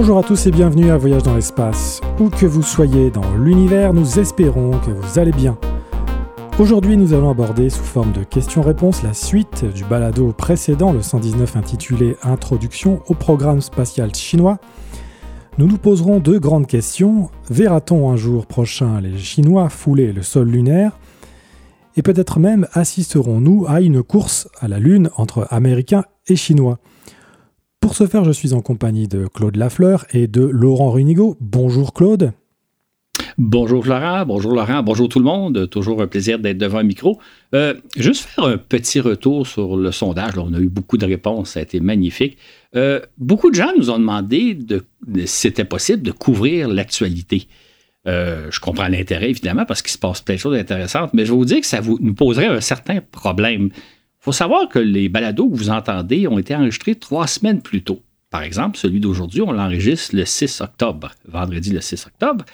Bonjour à tous et bienvenue à Voyage dans l'espace. Où que vous soyez dans l'univers, nous espérons que vous allez bien. Aujourd'hui, nous allons aborder sous forme de questions-réponses la suite du balado précédent, le 119 intitulé Introduction au programme spatial chinois. Nous nous poserons deux grandes questions. Verra-t-on un jour prochain les Chinois fouler le sol lunaire? Et peut-être même assisterons-nous à une course à la Lune entre Américains et Chinois? Pour ce faire, je suis en compagnie de Claude Lafleur et de Laurent Runigo. Bonjour Claude. Bonjour Laurent, bonjour Laurent, bonjour tout le monde. Toujours un plaisir d'être devant un micro. Euh, juste faire un petit retour sur le sondage. on a eu beaucoup de réponses, ça a été magnifique. Euh, beaucoup de gens nous ont demandé de, si c'était possible de couvrir l'actualité. Euh, je comprends l'intérêt, évidemment, parce qu'il se passe plein de choses intéressantes, mais je vais vous dire que ça vous, nous poserait un certain problème faut savoir que les balados que vous entendez ont été enregistrés trois semaines plus tôt. Par exemple, celui d'aujourd'hui, on l'enregistre le 6 octobre, vendredi le 6 octobre.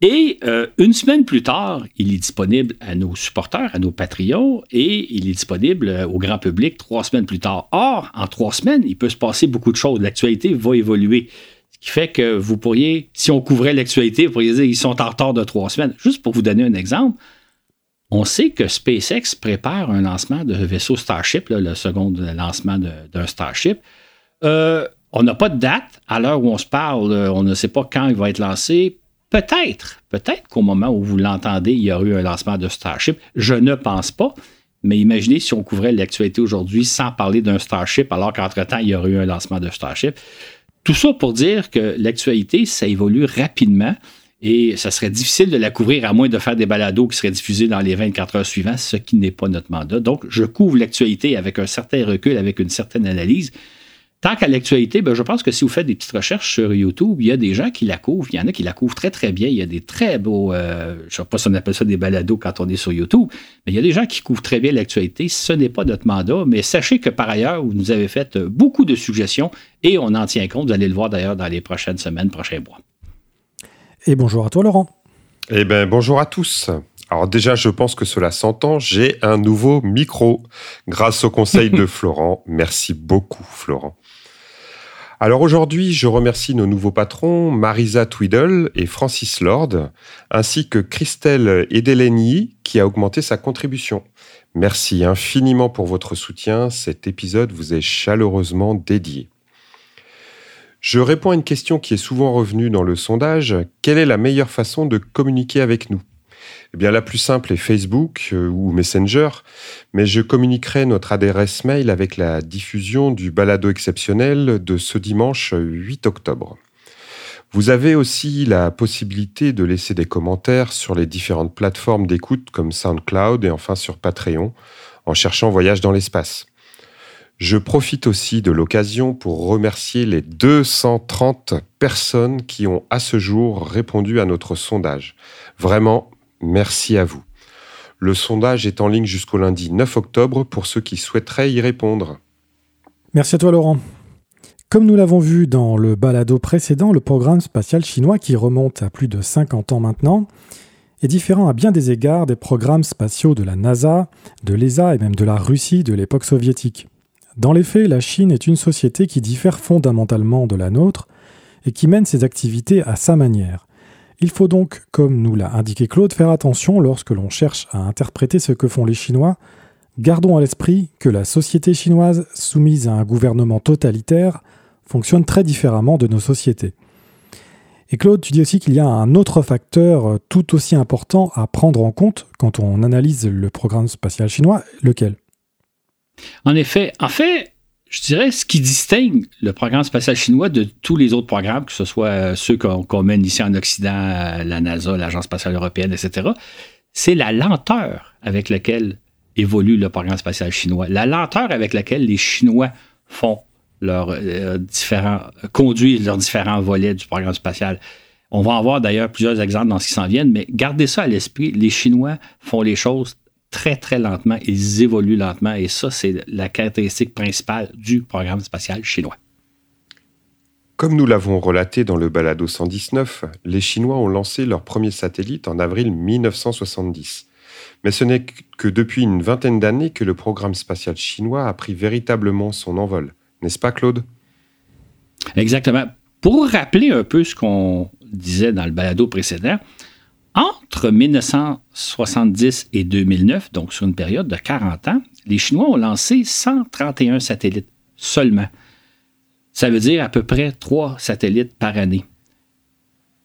Et euh, une semaine plus tard, il est disponible à nos supporters, à nos Patreons, et il est disponible euh, au grand public trois semaines plus tard. Or, en trois semaines, il peut se passer beaucoup de choses. L'actualité va évoluer. Ce qui fait que vous pourriez, si on couvrait l'actualité, vous pourriez dire qu'ils sont en retard de trois semaines. Juste pour vous donner un exemple, on sait que SpaceX prépare un lancement de vaisseau Starship, le second lancement d'un Starship. Euh, on n'a pas de date. À l'heure où on se parle, euh, on ne sait pas quand il va être lancé. Peut-être, peut-être qu'au moment où vous l'entendez, il y aura eu un lancement de Starship. Je ne pense pas. Mais imaginez si on couvrait l'actualité aujourd'hui sans parler d'un Starship, alors qu'entre-temps, il y aurait eu un lancement de Starship. Tout ça pour dire que l'actualité, ça évolue rapidement. Et ça serait difficile de la couvrir à moins de faire des balados qui seraient diffusés dans les 24 heures suivantes, ce qui n'est pas notre mandat. Donc, je couvre l'actualité avec un certain recul, avec une certaine analyse. Tant qu'à l'actualité, ben, je pense que si vous faites des petites recherches sur YouTube, il y a des gens qui la couvrent. Il y en a qui la couvrent très, très bien. Il y a des très beaux, euh, je ne sais pas si on appelle ça des balados quand on est sur YouTube, mais il y a des gens qui couvrent très bien l'actualité. Ce n'est pas notre mandat, mais sachez que par ailleurs, vous nous avez fait beaucoup de suggestions et on en tient compte. Vous allez le voir d'ailleurs dans les prochaines semaines, prochains mois. Et bonjour à toi, Laurent. Eh bien, bonjour à tous. Alors déjà, je pense que cela s'entend, j'ai un nouveau micro grâce au conseil de Florent. Merci beaucoup, Florent. Alors aujourd'hui, je remercie nos nouveaux patrons, Marisa Tweedle et Francis Lord, ainsi que Christelle Edeleni, qui a augmenté sa contribution. Merci infiniment pour votre soutien. Cet épisode vous est chaleureusement dédié. Je réponds à une question qui est souvent revenue dans le sondage. Quelle est la meilleure façon de communiquer avec nous? Eh bien, la plus simple est Facebook euh, ou Messenger, mais je communiquerai notre adresse mail avec la diffusion du balado exceptionnel de ce dimanche 8 octobre. Vous avez aussi la possibilité de laisser des commentaires sur les différentes plateformes d'écoute comme SoundCloud et enfin sur Patreon en cherchant Voyage dans l'espace. Je profite aussi de l'occasion pour remercier les 230 personnes qui ont à ce jour répondu à notre sondage. Vraiment, merci à vous. Le sondage est en ligne jusqu'au lundi 9 octobre pour ceux qui souhaiteraient y répondre. Merci à toi Laurent. Comme nous l'avons vu dans le balado précédent, le programme spatial chinois, qui remonte à plus de 50 ans maintenant, est différent à bien des égards des programmes spatiaux de la NASA, de l'ESA et même de la Russie de l'époque soviétique. Dans les faits, la Chine est une société qui diffère fondamentalement de la nôtre et qui mène ses activités à sa manière. Il faut donc, comme nous l'a indiqué Claude, faire attention lorsque l'on cherche à interpréter ce que font les Chinois. Gardons à l'esprit que la société chinoise, soumise à un gouvernement totalitaire, fonctionne très différemment de nos sociétés. Et Claude, tu dis aussi qu'il y a un autre facteur tout aussi important à prendre en compte quand on analyse le programme spatial chinois, lequel? En effet, en fait, je dirais ce qui distingue le programme spatial chinois de tous les autres programmes, que ce soit euh, ceux qu'on mène ici en Occident, euh, la NASA, l'Agence spatiale européenne, etc., c'est la lenteur avec laquelle évolue le programme spatial chinois, la lenteur avec laquelle les Chinois font leurs euh, différents, conduisent leurs différents volets du programme spatial. On va en voir d'ailleurs plusieurs exemples dans ce qui s'en viennent, mais gardez ça à l'esprit, les Chinois font les choses très, très lentement. Ils évoluent lentement et ça, c'est la caractéristique principale du programme spatial chinois. Comme nous l'avons relaté dans le balado 119, les Chinois ont lancé leur premier satellite en avril 1970. Mais ce n'est que depuis une vingtaine d'années que le programme spatial chinois a pris véritablement son envol. N'est-ce pas, Claude? Exactement. Pour rappeler un peu ce qu'on disait dans le balado précédent, entre 1970 et 2009, donc sur une période de 40 ans, les Chinois ont lancé 131 satellites seulement. Ça veut dire à peu près 3 satellites par année.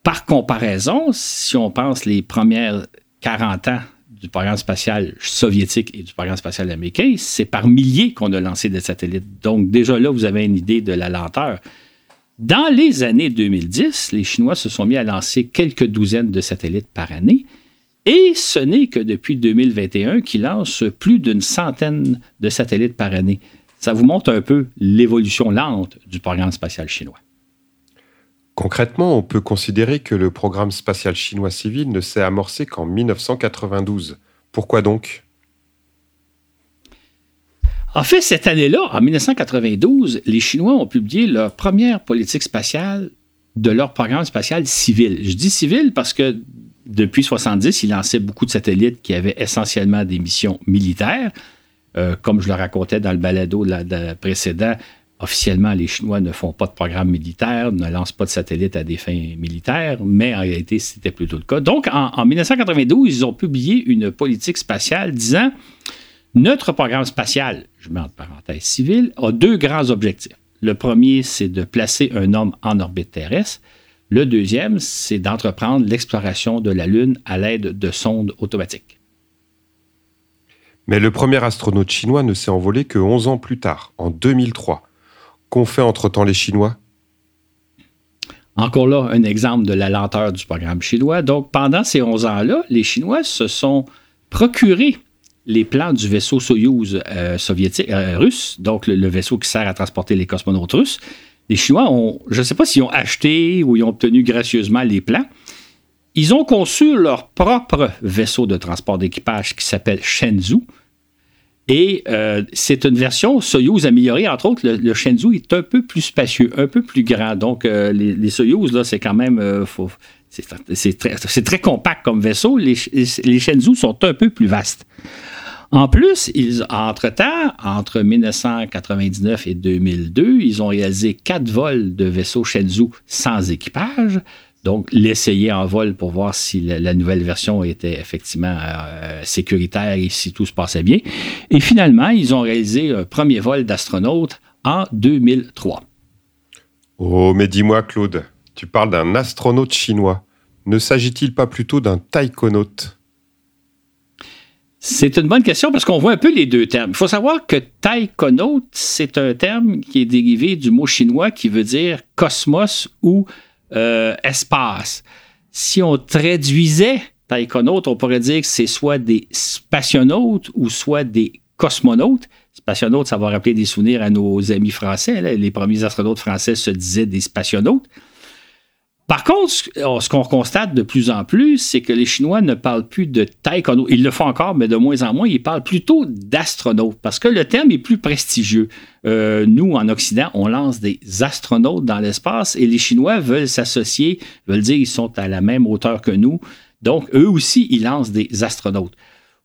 Par comparaison, si on pense les premières 40 ans du programme spatial soviétique et du programme spatial américain, c'est par milliers qu'on a lancé des satellites. Donc déjà là, vous avez une idée de la lenteur. Dans les années 2010, les Chinois se sont mis à lancer quelques douzaines de satellites par année. Et ce n'est que depuis 2021 qu'ils lancent plus d'une centaine de satellites par année. Ça vous montre un peu l'évolution lente du programme spatial chinois. Concrètement, on peut considérer que le programme spatial chinois civil ne s'est amorcé qu'en 1992. Pourquoi donc? En fait, cette année-là, en 1992, les Chinois ont publié leur première politique spatiale de leur programme spatial civil. Je dis civil parce que depuis 1970, ils lançaient beaucoup de satellites qui avaient essentiellement des missions militaires. Euh, comme je le racontais dans le balado précédent, officiellement, les Chinois ne font pas de programme militaire, ne lancent pas de satellites à des fins militaires, mais en réalité, c'était plutôt le cas. Donc, en, en 1992, ils ont publié une politique spatiale disant notre programme spatial, je mets entre parenthèses civil, a deux grands objectifs. Le premier, c'est de placer un homme en orbite terrestre. Le deuxième, c'est d'entreprendre l'exploration de la Lune à l'aide de sondes automatiques. Mais le premier astronaute chinois ne s'est envolé que 11 ans plus tard, en 2003. Qu'ont fait entre-temps les Chinois? Encore là, un exemple de la lenteur du programme chinois. Donc, pendant ces 11 ans-là, les Chinois se sont procurés les plans du vaisseau Soyouz euh, soviétique, euh, russe, donc le, vaisseau qui sert à transporter les cosmonautes russes, les Chinois ont, je ne sais pas s'ils ont acheté ou ils ont obtenu gracieusement les plans. Ils ont conçu leur propre vaisseau de transport d'équipage qui s'appelle Shenzhou. Et euh, c'est une version Soyouz améliorée. Entre autres, le, Shenzhou est un peu plus spacieux, un peu plus grand. Donc, les, Soyouz, là, c'est quand même. C'est très, compact comme vaisseau. Les, les Shenzhou sont un peu plus vastes. En plus, entre-temps, entre 1999 et 2002, ils ont réalisé quatre vols de vaisseaux Shenzhou sans équipage. Donc, l'essayer en vol pour voir si la, nouvelle version était effectivement euh, sécuritaire et si tout se passait bien. Et finalement, ils ont réalisé un premier vol d'astronaute en 2003. Oh, mais dis-moi, Claude, tu parles d'un astronaute chinois. Ne s'agit-il pas plutôt d'un taïkonaute? C'est une bonne question parce qu'on voit un peu les deux termes. Il faut savoir que taïkonaute, c'est un terme qui est dérivé du mot chinois qui veut dire cosmos ou euh, espace. Si on traduisait taïkonaute, on pourrait dire que c'est soit des spationautes ou soit des cosmonautes. Spationautes, ça va rappeler des souvenirs à nos amis français. Les premiers astronautes français se disaient des spationautes. Par contre, ce qu'on constate de plus en plus, c'est que les Chinois ne parlent plus de taïkonautes. Ils le font encore, mais de moins en moins, ils parlent plutôt d'astronautes parce que le terme est plus prestigieux. Euh, nous, en Occident, on lance des astronautes dans l'espace et les Chinois veulent s'associer, veulent dire qu'ils sont à la même hauteur que nous. Donc, eux aussi, ils lancent des astronautes.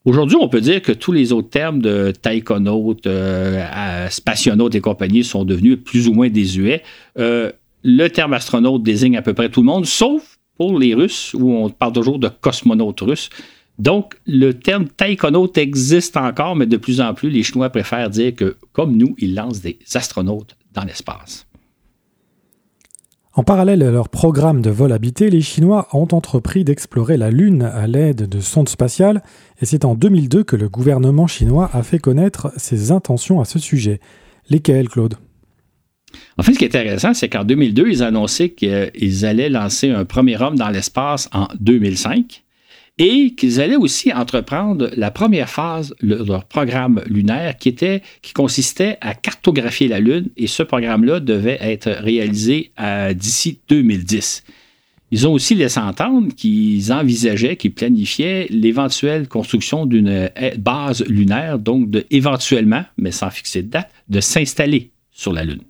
Aujourd'hui, on peut dire que tous les autres termes de taïkonautes, euh, spationautes et compagnie sont devenus plus ou moins désuets. Euh, le terme astronaute désigne à peu près tout le monde, sauf pour les Russes, où on parle toujours de cosmonautes russes. Donc, le terme taïkonaute existe encore, mais de plus en plus, les Chinois préfèrent dire que, comme nous, ils lancent des astronautes dans l'espace. En parallèle à leur programme de vol habité, les Chinois ont entrepris d'explorer la Lune à l'aide de sondes spatiales, et c'est en 2002 que le gouvernement chinois a fait connaître ses intentions à ce sujet. Lesquelles, Claude? En fait, ce qui est intéressant, c'est qu'en 2002, ils annonçaient qu'ils allaient lancer un premier homme dans l'espace en 2005 et qu'ils allaient aussi entreprendre la première phase de leur programme lunaire qui, consistait à cartographier la Lune et ce programme-là devait être réalisé d'ici 2010. Ils ont aussi laissé entendre qu'ils envisageaient, qu'ils planifiaient l'éventuelle construction d'une base lunaire, donc de, éventuellement, mais sans fixer de date, de s'installer sur la Lune.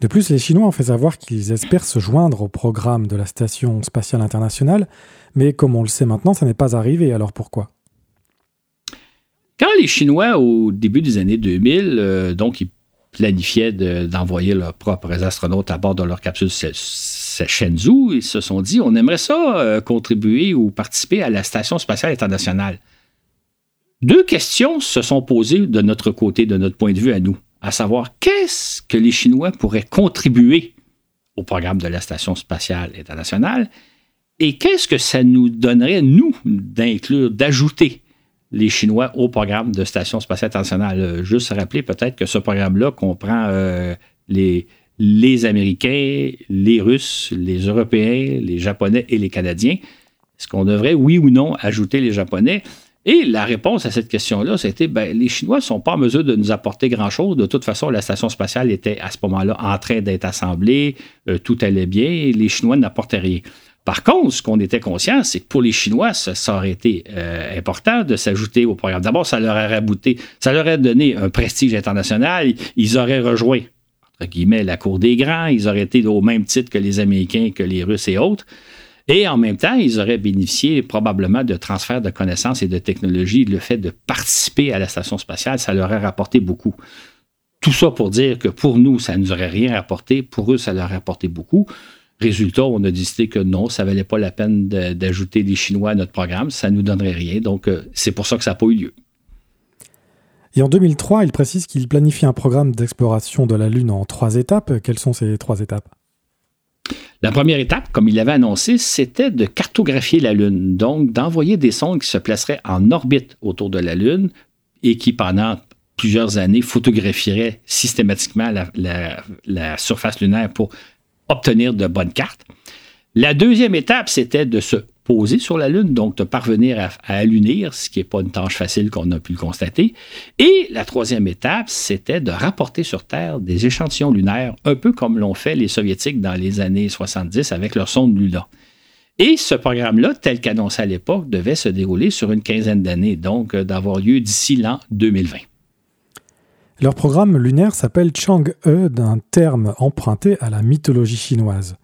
De plus, les Chinois ont fait savoir qu'ils espèrent se joindre au programme de la Station spatiale internationale, mais comme on le sait maintenant, ça n'est pas arrivé, alors pourquoi? Quand les Chinois, au début des années 2000, euh, donc ils planifiaient d'envoyer leurs propres astronautes à bord de leur capsule Shenzhou. Ils se sont dit, on aimerait ça euh, contribuer ou participer à la Station spatiale internationale. Deux questions se sont posées de notre côté, de notre point de vue à nous, à savoir qu'est-ce que les Chinois pourraient contribuer au programme de la Station spatiale internationale et qu'est-ce que ça nous donnerait, nous, d'inclure, d'ajouter les Chinois au programme de Station spatiale internationale. Euh, juste rappeler peut-être que ce programme-là comprend euh, les, les Américains, les Russes, les Européens, les Japonais et les Canadiens. Est-ce qu'on devrait, oui ou non, ajouter les Japonais? Et la réponse à cette question-là, c'était ben, les Chinois ne sont pas en mesure de nous apporter grand-chose. De toute façon, la station spatiale était à ce moment-là en train d'être assemblée, euh, tout allait bien, les Chinois n'apportaient rien. Par contre, ce qu'on était conscient, c'est que pour les Chinois, ça, aurait été euh, important de s'ajouter au programme. D'abord, ça leur aurait rabouté, ça leur aurait donné un prestige international. Ils auraient rejoint, entre guillemets, la cour des grands. Ils auraient été au même titre que les Américains, que les Russes et autres. Et en même temps, ils auraient bénéficié probablement de transferts de connaissances et de technologies. Le fait de participer à la station spatiale, ça leur aurait rapporté beaucoup. Tout ça pour dire que pour nous, ça ne nous aurait rien rapporté. Pour eux, ça leur aurait apporté beaucoup. Résultat, on a décidé que non, ça ne valait pas la peine d'ajouter des Chinois à notre programme. Ça ne nous donnerait rien. Donc, euh, c'est pour ça que ça n'a pas eu lieu. Et en 2003, il précise qu'il planifie un programme d'exploration de la Lune en trois étapes. Quelles sont ces trois étapes? La première étape, comme il l'avait annoncé, c'était de cartographier la Lune, donc d'envoyer des sondes qui se placeraient en orbite autour de la Lune et qui, pendant plusieurs années, photographieraient systématiquement la, surface lunaire pour obtenir de bonnes cartes. La deuxième étape, c'était de se poser sur la Lune, donc de parvenir à, à allunir, ce qui n'est pas une tâche facile qu'on a pu le constater. Et la troisième étape, c'était de rapporter sur Terre des échantillons lunaires, un peu comme l'ont fait les Soviétiques dans les années 70 avec leur sonde Lula. Et ce programme-là, tel qu'annoncé à l'époque, devait se dérouler sur une quinzaine d'années, donc euh, d'avoir lieu d'ici l'an 2020. Leur programme lunaire s'appelle Chang'e, d'un terme emprunté à la mythologie chinoise.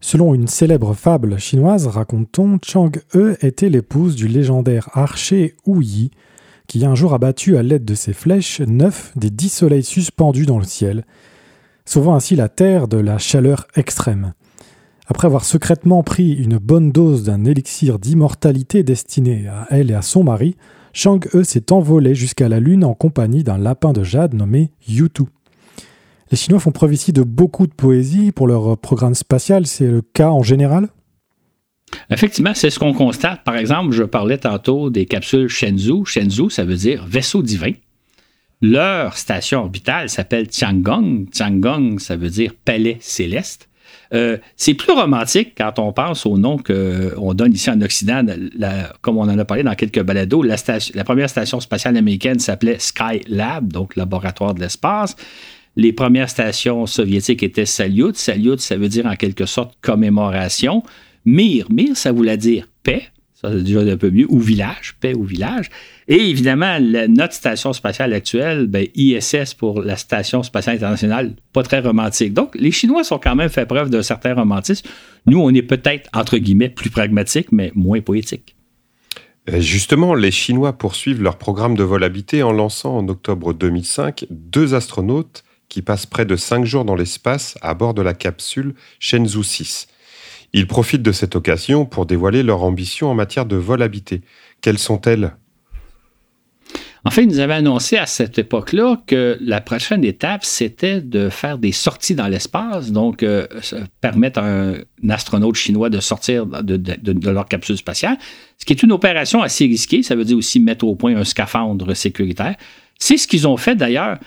Selon une célèbre fable chinoise, raconte-t-on, Chang'e était l'épouse du légendaire archer Wu Yi, qui un jour a battu à l'aide de ses flèches neuf des dix soleils suspendus dans le ciel, sauvant ainsi la terre de la chaleur extrême. Après avoir secrètement pris une bonne dose d'un élixir d'immortalité destiné à elle et à son mari, Chang'e s'est envolé jusqu'à la lune en compagnie d'un lapin de jade nommé Yutu. Les Chinois font preuve ici de beaucoup de poésie pour leur programme spatial. C'est le cas en général? Effectivement, c'est ce qu'on constate. Par exemple, je parlais tantôt des capsules Shenzhou. Shenzhou, ça veut dire vaisseau divin. Leur station orbitale s'appelle Tiangong. Tiangong, ça veut dire palais céleste. Euh, c'est plus romantique quand on pense au nom qu'on donne ici en Occident, comme on en a parlé dans quelques balados. La, la première station spatiale américaine s'appelait Skylab, donc laboratoire de l'espace. Les premières stations soviétiques étaient Salyut. Salyut, ça veut dire en quelque sorte commémoration. Mir, Mir, ça voulait dire paix. Ça, c'est déjà un peu mieux. Ou village, paix ou village. Et évidemment, notre station spatiale actuelle, ben, ISS pour la Station spatiale internationale, pas très romantique. Donc, les Chinois sont quand même fait preuve d'un certain romantisme. Nous, on est peut-être, entre guillemets, plus pragmatique, mais moins poétique. Euh, justement, les Chinois poursuivent leur programme de vol habité en lançant en octobre 2005 deux astronautes qui passent près de cinq jours dans l'espace à bord de la capsule Shenzhou 6. Ils profitent de cette occasion pour dévoiler leurs ambitions en matière de vol habité. Quelles sont-elles? En fait, ils nous avaient annoncé à cette époque-là que la prochaine étape, c'était de faire des sorties dans l'espace, donc euh, permettre à un, astronaute chinois de sortir de, de, leur capsule spatiale, ce qui est une opération assez risquée. Ça veut dire aussi mettre au point un scaphandre sécuritaire. C'est ce qu'ils ont fait d'ailleurs.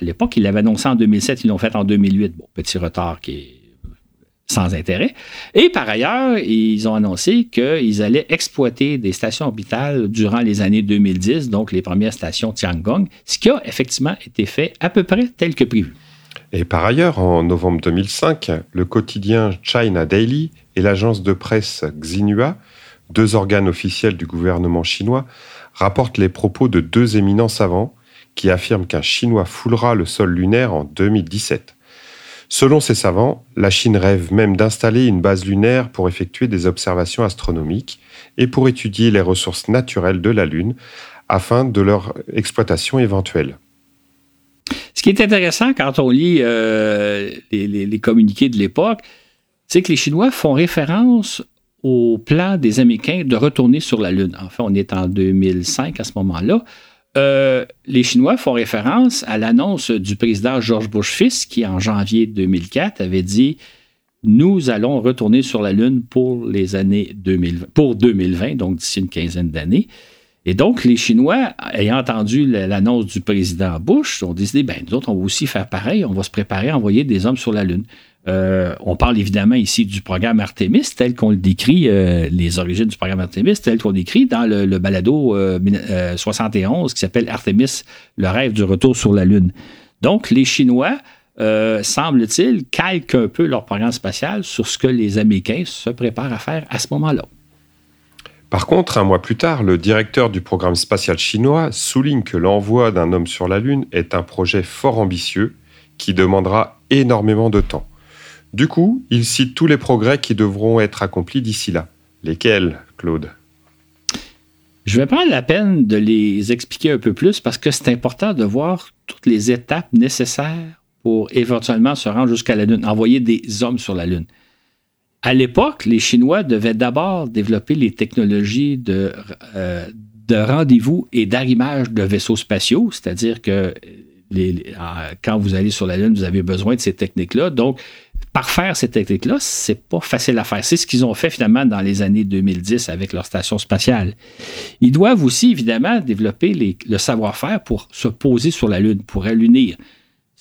À l'époque, ils l'avaient annoncé en 2007, ils l'ont fait en 2008. Bon, petit retard qui est sans intérêt. Et par ailleurs, ils ont annoncé qu'ils allaient exploiter des stations orbitales durant les années 2010, donc les premières stations Tiangong, ce qui a effectivement été fait à peu près tel que prévu. Et par ailleurs, en novembre 2005, le quotidien China Daily et l'agence de presse Xinhua, deux organes officiels du gouvernement chinois, rapportent les propos de deux éminents savants qui affirme qu'un Chinois foulera le sol lunaire en 2017. Selon ces savants, la Chine rêve même d'installer une base lunaire pour effectuer des observations astronomiques et pour étudier les ressources naturelles de la Lune afin de leur exploitation éventuelle. Ce qui est intéressant quand on lit euh, les, communiqués de l'époque, c'est que les Chinois font référence au plan des Américains de retourner sur la Lune. Enfin, on est en 2005 à ce moment-là. Euh, les Chinois font référence à l'annonce du président George Bush fils qui, en janvier 2004, avait dit Nous allons retourner sur la Lune pour les années 2020, pour 2020, donc d'ici une quinzaine d'années. Et donc, les Chinois, ayant entendu l'annonce du président Bush, ont décidé, ben, nous autres, on va aussi faire pareil, on va se préparer à envoyer des hommes sur la Lune. Euh, on parle évidemment ici du programme Artemis, tel qu'on le décrit, euh, les origines du programme Artemis, tel qu'on décrit dans le, balado 71 euh, qui s'appelle Artemis, le rêve du retour sur la Lune. Donc, les Chinois, semble-t-il, calquent un peu leur programme spatial sur ce que les Américains se préparent à faire à ce moment-là. Par contre, un mois plus tard, le directeur du programme spatial chinois souligne que l'envoi d'un homme sur la Lune est un projet fort ambitieux qui demandera énormément de temps. Du coup, il cite tous les progrès qui devront être accomplis d'ici là. Lesquels, Claude? Je vais prendre la peine de les expliquer un peu plus parce que c'est important de voir toutes les étapes nécessaires pour éventuellement se rendre jusqu'à la Lune, envoyer des hommes sur la Lune. À l'époque, les Chinois devaient d'abord développer les technologies de, euh, de rendez-vous et d'arrimage de vaisseaux spatiaux, c'est-à-dire que les, quand vous allez sur la Lune, vous avez besoin de ces techniques-là. Donc, parfaire ces techniques-là, c'est pas facile à faire. C'est ce qu'ils ont fait finalement dans les années 2010 avec leur station spatiale. Ils doivent aussi, évidemment, développer le savoir-faire pour se poser sur la Lune, pour allunir.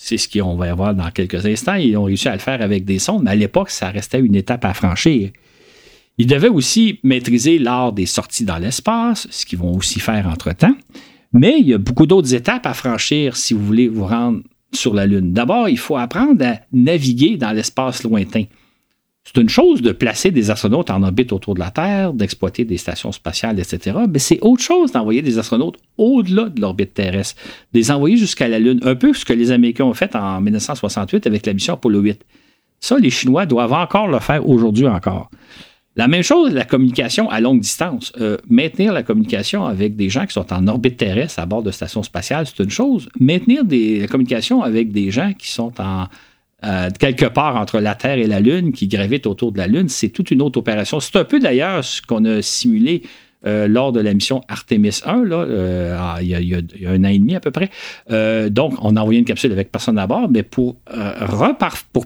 C'est ce qu'on va voir dans quelques instants. Ils ont réussi à le faire avec des sondes, mais à l'époque, ça restait une étape à franchir. Ils devaient aussi maîtriser l'art des sorties dans l'espace, ce qu'ils vont aussi faire entre-temps. Mais il y a beaucoup d'autres étapes à franchir si vous voulez vous rendre sur la Lune. D'abord, il faut apprendre à naviguer dans l'espace lointain. C'est une chose de placer des astronautes en orbite autour de la Terre, d'exploiter des stations spatiales, etc. Mais c'est autre chose d'envoyer des astronautes au-delà de l'orbite terrestre, de les envoyer jusqu'à la Lune, un peu ce que les Américains ont fait en 1968 avec la mission Apollo 8. Ça, les Chinois doivent encore le faire aujourd'hui encore. La même chose, la communication à longue distance. Euh, maintenir la communication avec des gens qui sont en orbite terrestre à bord de stations spatiales, c'est une chose. Maintenir des, la communication avec des gens qui sont en, euh, quelque part entre la Terre et la Lune, qui gravitent autour de la Lune, c'est toute une autre opération. C'est un peu d'ailleurs ce qu'on a simulé euh, lors de la mission Artemis 1, là, euh, il, y a, un an et demi à peu près. donc, on a envoyé une capsule avec personne à bord, mais pour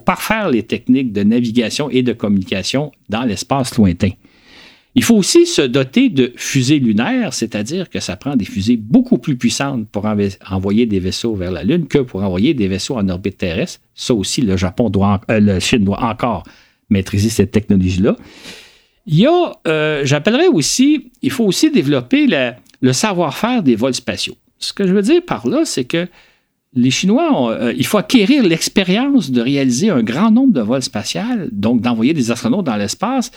parfaire les techniques de navigation et de communication dans l'espace lointain. Il faut aussi se doter de fusées lunaires, c'est-à-dire que ça prend des fusées beaucoup plus puissantes pour envoyer des vaisseaux vers la Lune que pour envoyer des vaisseaux en orbite terrestre. Ça aussi, le Japon doit, euh, le Chine doit encore maîtriser cette technologie-là. Il y a, euh, j'appellerais aussi, il faut aussi développer le savoir-faire des vols spatiaux. Ce que je veux dire par là, c'est que les Chinois, euh, il faut acquérir l'expérience de réaliser un grand nombre de vols spatiaux, donc d'envoyer des astronautes dans l'espace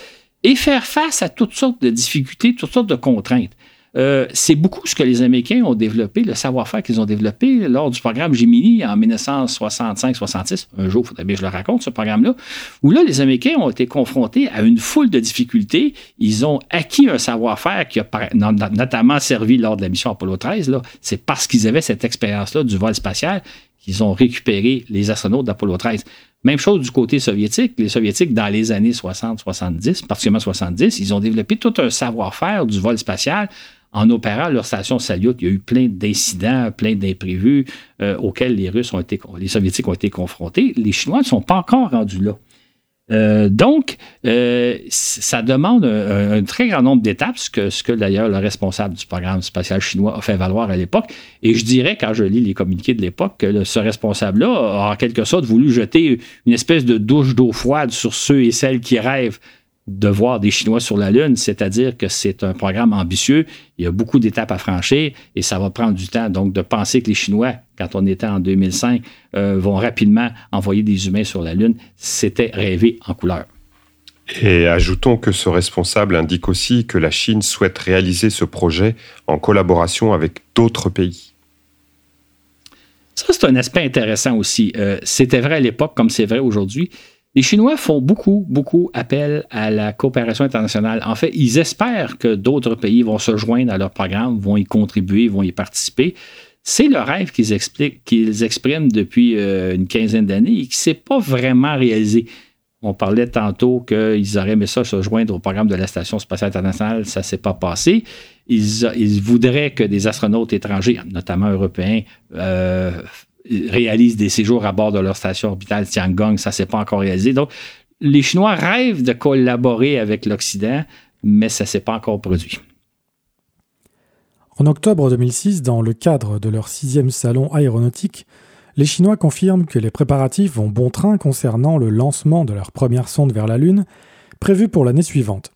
et faire face à toutes sortes de difficultés, toutes sortes de contraintes. Euh, c'est beaucoup ce que les Américains ont développé, le savoir-faire qu'ils ont développé lors du programme Gemini en 1965-66. Un jour, il faudrait bien que je le raconte, ce programme-là, où là, les Américains ont été confrontés à une foule de difficultés. Ils ont acquis un savoir-faire qui a notamment servi lors de la mission Apollo 13. C'est parce qu'ils avaient cette expérience-là du vol spatial qu'ils ont récupéré les astronautes d'Apollo 13. Même chose du côté soviétique. Les soviétiques, dans les années 60-70, particulièrement 70, ils ont développé tout un savoir-faire du vol spatial en opérant leur station Salyut. Il y a eu plein d'incidents, plein d'imprévus euh, auxquels les Russes ont été, les Soviétiques ont été confrontés. Les Chinois ne sont pas encore rendus là. Euh, donc, euh, ça demande un, très grand nombre d'étapes, ce que, ce que d'ailleurs le responsable du programme spatial chinois a fait valoir à l'époque. Et je dirais, quand je lis les communiqués de l'époque, que ce responsable-là a en quelque sorte voulu jeter une espèce de douche d'eau froide sur ceux et celles qui rêvent de voir des Chinois sur la Lune, c'est-à-dire que c'est un programme ambitieux, il y a beaucoup d'étapes à franchir et ça va prendre du temps. Donc, de penser que les Chinois, quand on était en 2005, euh, vont rapidement envoyer des humains sur la Lune, c'était rêver en couleur. Et ajoutons que ce responsable indique aussi que la Chine souhaite réaliser ce projet en collaboration avec d'autres pays. Ça, c'est un aspect intéressant aussi. Euh, c'était vrai à l'époque comme c'est vrai aujourd'hui. Les Chinois font beaucoup, beaucoup appel à la coopération internationale. En fait, ils espèrent que d'autres pays vont se joindre à leur programme, vont y contribuer, vont y participer. c'est le rêve qu'ils qu'ils expriment depuis euh, une quinzaine d'années et qui ne s'est pas vraiment réalisé. On parlait tantôt qu'ils auraient aimé ça se joindre au programme de la Station spatiale internationale. Ça ne s'est pas passé. Ils, voudraient que des astronautes étrangers, notamment européens, euh, réalisent des séjours à bord de leur station orbitale Tiangong. Ça ne s'est pas encore réalisé. Donc, les Chinois rêvent de collaborer avec l'Occident, mais ça ne s'est pas encore produit. En octobre 2006, dans le cadre de leur sixième salon aéronautique, les Chinois confirment que les préparatifs vont bon train concernant le lancement de leur première sonde vers la Lune, prévu pour l'année suivante.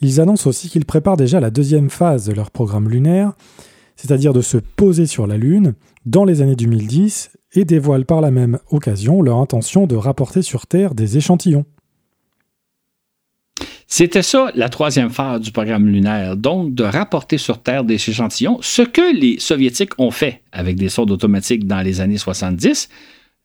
Ils annoncent aussi qu'ils préparent déjà la deuxième phase de leur programme lunaire, c'est-à-dire de se poser sur la Lune dans les années 2010 et dévoilent par la même occasion leur intention de rapporter sur Terre des échantillons. C'était ça la troisième phase du programme lunaire, donc de rapporter sur Terre des échantillons, ce que les Soviétiques ont fait avec des sondes automatiques dans les années 70.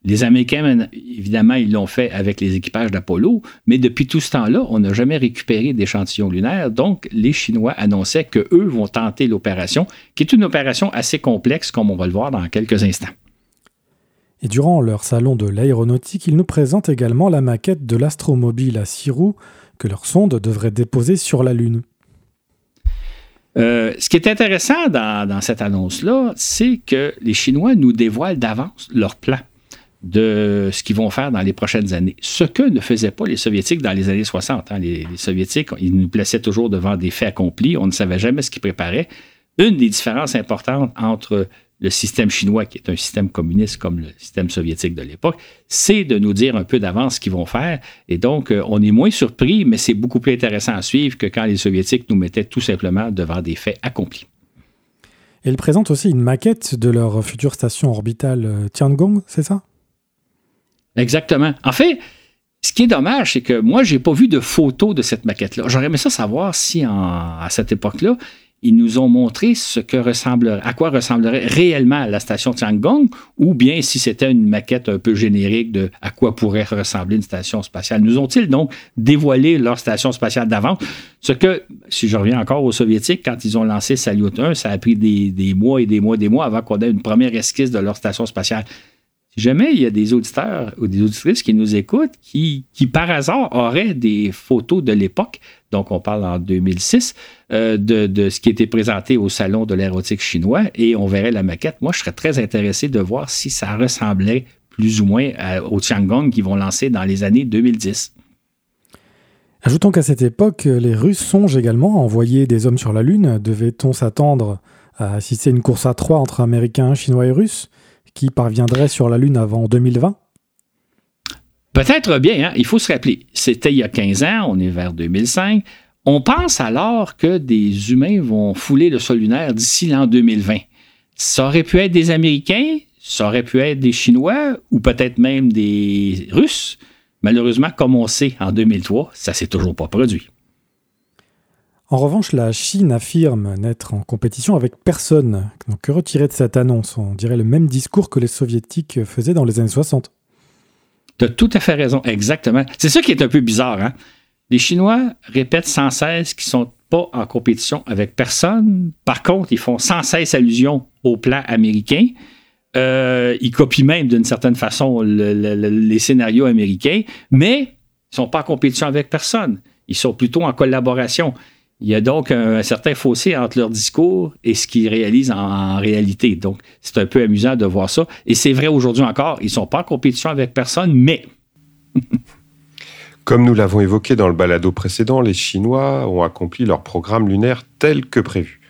Les Américains, évidemment, ils l'ont fait avec les équipages d'Apollo, mais depuis tout ce temps-là, on n'a jamais récupéré d'échantillons lunaires. Donc, les Chinois annonçaient qu'eux vont tenter l'opération, qui est une opération assez complexe, comme on va le voir dans quelques instants. Et durant leur salon de l'aéronautique, ils nous présentent également la maquette de l'astromobile à six roues que leur sonde devrait déposer sur la Lune. Euh, ce qui est intéressant dans, cette annonce-là, c'est que les Chinois nous dévoilent d'avance leur plan de ce qu'ils vont faire dans les prochaines années. Ce que ne faisaient pas les Soviétiques dans les années 60. Hein. Les, les, Soviétiques, ils nous plaçaient toujours devant des faits accomplis. On ne savait jamais ce qu'ils préparaient. Une des différences importantes entre le système chinois, qui est un système communiste comme le système soviétique de l'époque, c'est de nous dire un peu d'avance ce qu'ils vont faire. Et donc, euh, on est moins surpris, mais c'est beaucoup plus intéressant à suivre que quand les soviétiques nous mettaient tout simplement devant des faits accomplis. ils présentent aussi une maquette de leur future station orbitale euh, Tiangong, c'est ça? Exactement. En fait, ce qui est dommage, c'est que moi, je n'ai pas vu de photo de cette maquette-là. J'aurais aimé ça savoir si, à cette époque-là, ils nous ont montré ce que ressemblerait, à quoi ressemblerait réellement la station Tiangong, ou bien si c'était une maquette un peu générique de à quoi pourrait ressembler une station spatiale. Nous ont-ils donc dévoilé leur station spatiale d'avant? Ce que, si je reviens encore aux Soviétiques, quand ils ont lancé Salyut 1, ça a pris des, des mois et des mois et des mois avant qu'on ait une première esquisse de leur station spatiale. Si jamais il y a des auditeurs ou des auditrices qui nous écoutent qui, par hasard auraient des photos de l'époque, donc on parle en 2006, euh, de, ce qui était présenté au Salon de l'érotique chinois et on verrait la maquette. Moi, je serais très intéressé de voir si ça ressemblait plus ou moins au Tiangong qu'ils vont lancer dans les années 2010. Ajoutons qu'à cette époque, les Russes songent également à envoyer des hommes sur la Lune. Devait-on s'attendre à assister à une course à trois entre Américains, Chinois et Russes? Qui parviendrait sur la Lune avant 2020 Peut-être bien, hein. il faut se rappeler, c'était il y a 15 ans, on est vers 2005. On pense alors que des humains vont fouler le sol lunaire d'ici l'an 2020. Ça aurait pu être des Américains, ça aurait pu être des Chinois ou peut-être même des Russes. Malheureusement, comme on sait, en 2003, ça s'est toujours pas produit. En revanche, la Chine affirme n'être en compétition avec personne. Donc, que retirer de cette annonce? On dirait le même discours que les soviétiques faisaient dans les années 60. Tu as tout à fait raison, exactement. C'est ça qui est un peu bizarre. Hein? Les Chinois répètent sans cesse qu'ils sont pas en compétition avec personne. Par contre, ils font sans cesse allusion au plan américain. Euh, ils copient même d'une certaine façon les scénarios américains, mais ils ne sont pas en compétition avec personne. Ils sont plutôt en collaboration. Il y a donc un, certain fossé entre leur discours et ce qu'ils réalisent en, réalité. Donc, c'est un peu amusant de voir ça. Et c'est vrai aujourd'hui encore, ils ne sont pas en compétition avec personne, mais... Comme nous l'avons évoqué dans le balado précédent, les Chinois ont accompli leur programme lunaire tel que prévu,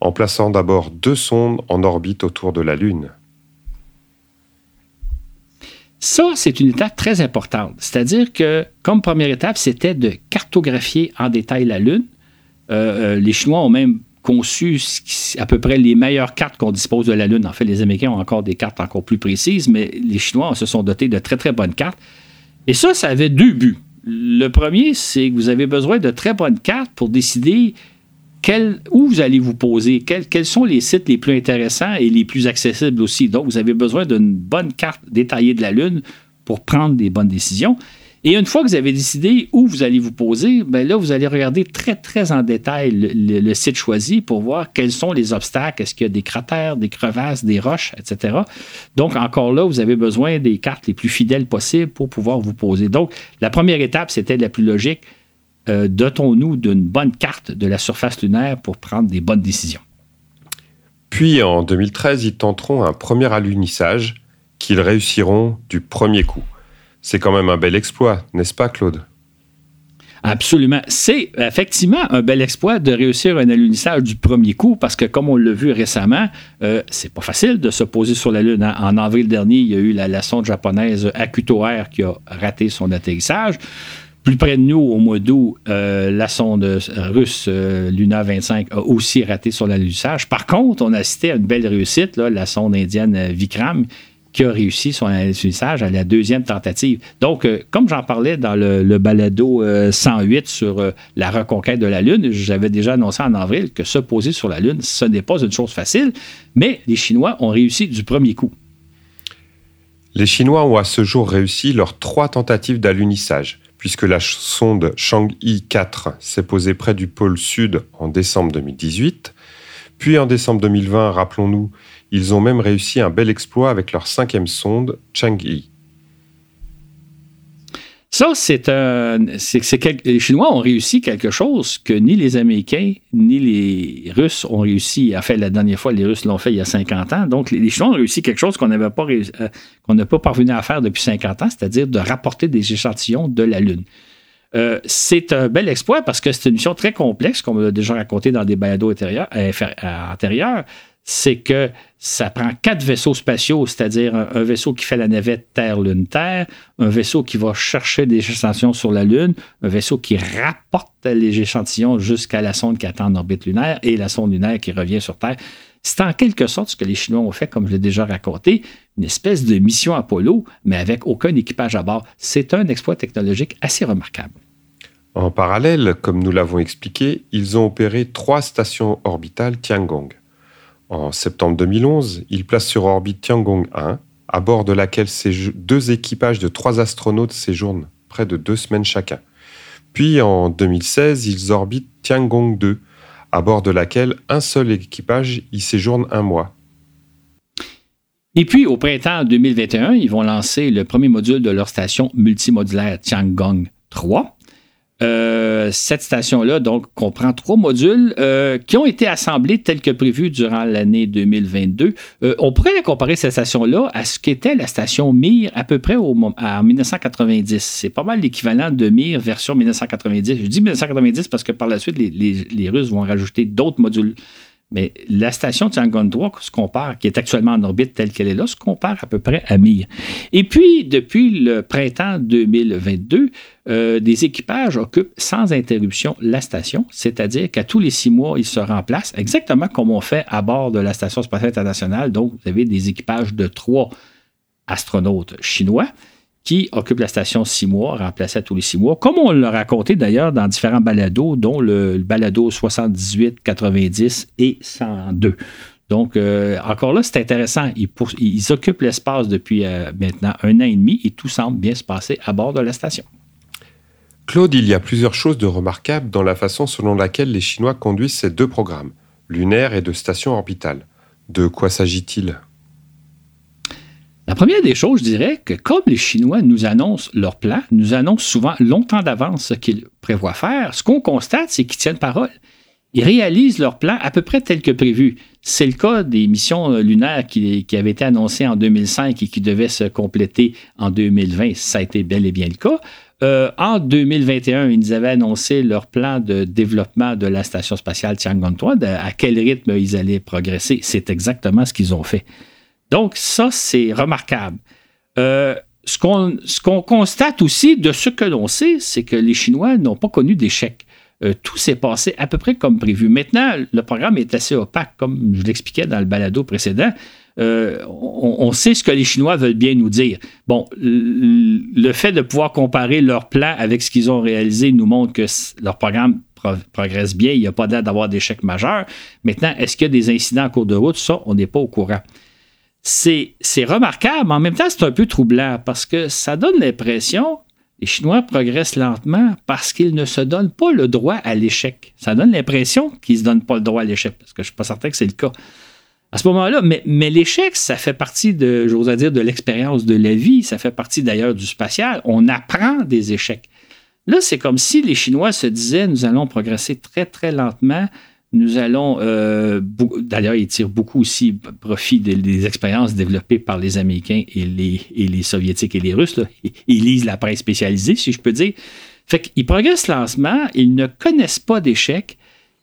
en plaçant d'abord deux sondes en orbite autour de la Lune. Ça, c'est une étape très importante. C'est-à-dire que, comme première étape, c'était de cartographier en détail la Lune, euh, euh, les Chinois ont même conçu à peu près les meilleures cartes qu'on dispose de la Lune. En fait, les Américains ont encore des cartes encore plus précises, mais les Chinois se sont dotés de très, très bonnes cartes. Et ça, ça avait deux buts. Le premier, c'est que vous avez besoin de très bonnes cartes pour décider où vous allez vous poser, quels, sont les sites les plus intéressants et les plus accessibles aussi. Donc, vous avez besoin d'une bonne carte détaillée de la Lune pour prendre des bonnes décisions. Et une fois que vous avez décidé où vous allez vous poser, ben là, vous allez regarder très, très en détail le, site choisi pour voir quels sont les obstacles. Est-ce qu'il y a des cratères, des crevasses, des roches, etc. Donc, encore là, vous avez besoin des cartes les plus fidèles possibles pour pouvoir vous poser. Donc, la première étape, c'était la plus logique. Euh, dotons-nous d'une bonne carte de la surface lunaire pour prendre des bonnes décisions. Puis, en 2013, ils tenteront un premier alunissage qu'ils réussiront du premier coup. C'est quand même un bel exploit, n'est-ce pas, Claude? Absolument. C'est effectivement un bel exploit de réussir un alunissage du premier coup parce que, comme on l'a vu récemment, euh, c'est pas facile de se poser sur la Lune. Hein. En avril dernier, il y a eu la, sonde japonaise Akuto Air qui a raté son atterrissage. Plus près de nous, au mois d'août, euh, la sonde russe euh, Luna 25 a aussi raté son alunissage. Par contre, on a cité à une belle réussite, la sonde indienne Vikram, qui a réussi son alunissage à la deuxième tentative. Donc, euh, comme j'en parlais dans le, balado 108 euh, sur euh, la reconquête de la Lune, j'avais déjà annoncé en avril que se poser sur la Lune, ce n'est pas une chose facile, mais les Chinois ont réussi du premier coup. Les Chinois ont à ce jour réussi leurs trois tentatives d'alunissage, puisque la sonde Chang'e 4 s'est posée près du pôle sud en décembre 2018, puis en décembre 2020, rappelons-nous, ils ont même réussi un bel exploit avec leur cinquième sonde, Chang'e. Ça, c'est un. les Chinois ont réussi quelque chose que ni les Américains ni les Russes ont réussi. En fait, la dernière fois, les Russes l'ont fait il y a 50 ans. Donc, les Chinois ont réussi quelque chose qu'on n'avait pas, euh, qu'on n'a pas parvenu à faire depuis 50 ans, c'est-à-dire de rapporter des échantillons de la Lune. Euh, c'est un bel exploit parce que c'est une mission très complexe, comme on l'a déjà raconté dans des balados antérieurs c'est que ça prend quatre vaisseaux spatiaux, c'est-à-dire un, vaisseau qui fait la navette Terre-Lune-Terre, un vaisseau qui va chercher des échantillons sur la Lune, un vaisseau qui rapporte les échantillons jusqu'à la sonde qui attend en orbite lunaire et la sonde lunaire qui revient sur Terre. C'est en quelque sorte ce que les Chinois ont fait, comme je l'ai déjà raconté, une espèce de mission Apollo, mais avec aucun équipage à bord. C'est un exploit technologique assez remarquable. En parallèle, comme nous l'avons expliqué, ils ont opéré trois stations orbitales Tiangong. En septembre 2011, il place sur orbite Tiangong 1, à bord de laquelle ces deux équipages de trois astronautes séjournent près de deux semaines chacun. Puis en 2016, ils orbitent Tiangong 2, à bord de laquelle un seul équipage y séjourne un mois. Et puis, au printemps 2021, ils vont lancer le premier module de leur station multimodulaire Tiangong 3. Euh, cette station-là, donc, comprend trois modules euh, qui ont été assemblés tels que prévu durant l'année 2022. Euh, on pourrait comparer cette station-là à ce qu'était la station Mir à peu près au, en 1990. C'est pas mal l'équivalent de Mir version 1990. Je dis 1990 parce que par la suite, les, les Russes vont rajouter d'autres modules mais la station Tiangong 3 se compare, qui est actuellement en orbite telle qu'elle est là, se compare à peu près à Mir. Et puis, depuis le printemps 2022, euh, des équipages occupent sans interruption la station, c'est-à-dire qu'à tous les six mois, ils se remplacent, exactement comme on fait à bord de la Station spatiale internationale. Donc, vous avez des équipages de trois astronautes chinois qui occupe la station six mois, remplacé à tous les six mois, comme on l'a raconté d'ailleurs dans différents balados, dont le, balado 78, 90 et 102. Donc, euh, encore là, c'est intéressant. Ils, occupent l'espace depuis euh, maintenant un an et demi et tout semble bien se passer à bord de la station. Claude, il y a plusieurs choses de remarquables dans la façon selon laquelle les Chinois conduisent ces deux programmes, lunaire et de station orbitale. De quoi s'agit-il? La première des choses, je dirais que comme les Chinois nous annoncent leur plan, nous annoncent souvent longtemps d'avance ce qu'ils prévoient faire, ce qu'on constate, c'est qu'ils tiennent parole. Ils réalisent leur plan à peu près tel que prévu. C'est le cas des missions euh, lunaires qui, avaient été annoncées en 2005 et qui devaient se compléter en 2020. Ça a été bel et bien le cas. Euh, en 2021, ils avaient annoncé leur plan de développement de la station spatiale Tiangong 3, à quel rythme ils allaient progresser. C'est exactement ce qu'ils ont fait. Donc, ça, c'est remarquable. Euh, ce qu'on constate aussi de ce que l'on sait, c'est que les Chinois n'ont pas connu d'échec. Euh, tout s'est passé à peu près comme prévu. Maintenant, le programme est assez opaque, comme je l'expliquais dans le balado précédent. Euh, on, sait ce que les Chinois veulent bien nous dire. Bon, le fait de pouvoir comparer leur plan avec ce qu'ils ont réalisé nous montre que leur programme progresse bien. Il n'y a pas d'air d'avoir d'échec majeur. Maintenant, est-ce qu'il y a des incidents en cours de route? Ça, on n'est pas au courant c'est remarquable, mais en même temps, c'est un peu troublant parce que ça donne l'impression, les Chinois progressent lentement parce qu'ils ne se donnent pas le droit à l'échec. Ça donne l'impression qu'ils ne se donnent pas le droit à l'échec, parce que je ne suis pas certain que c'est le cas. À ce moment-là, mais, l'échec, ça fait partie de, j'ose dire, de l'expérience de la vie, ça fait partie d'ailleurs du spatial. On apprend des échecs. Là, c'est comme si les Chinois se disaient, nous allons progresser très, très lentement, nous allons, euh, d'ailleurs, ils tirent beaucoup aussi profit des, expériences développées par les Américains et les, et les Soviétiques et les Russes. Ils lisent la presse spécialisée, si je peux dire. Fait qu'ils progressent lentement, ils ne connaissent pas d'échec,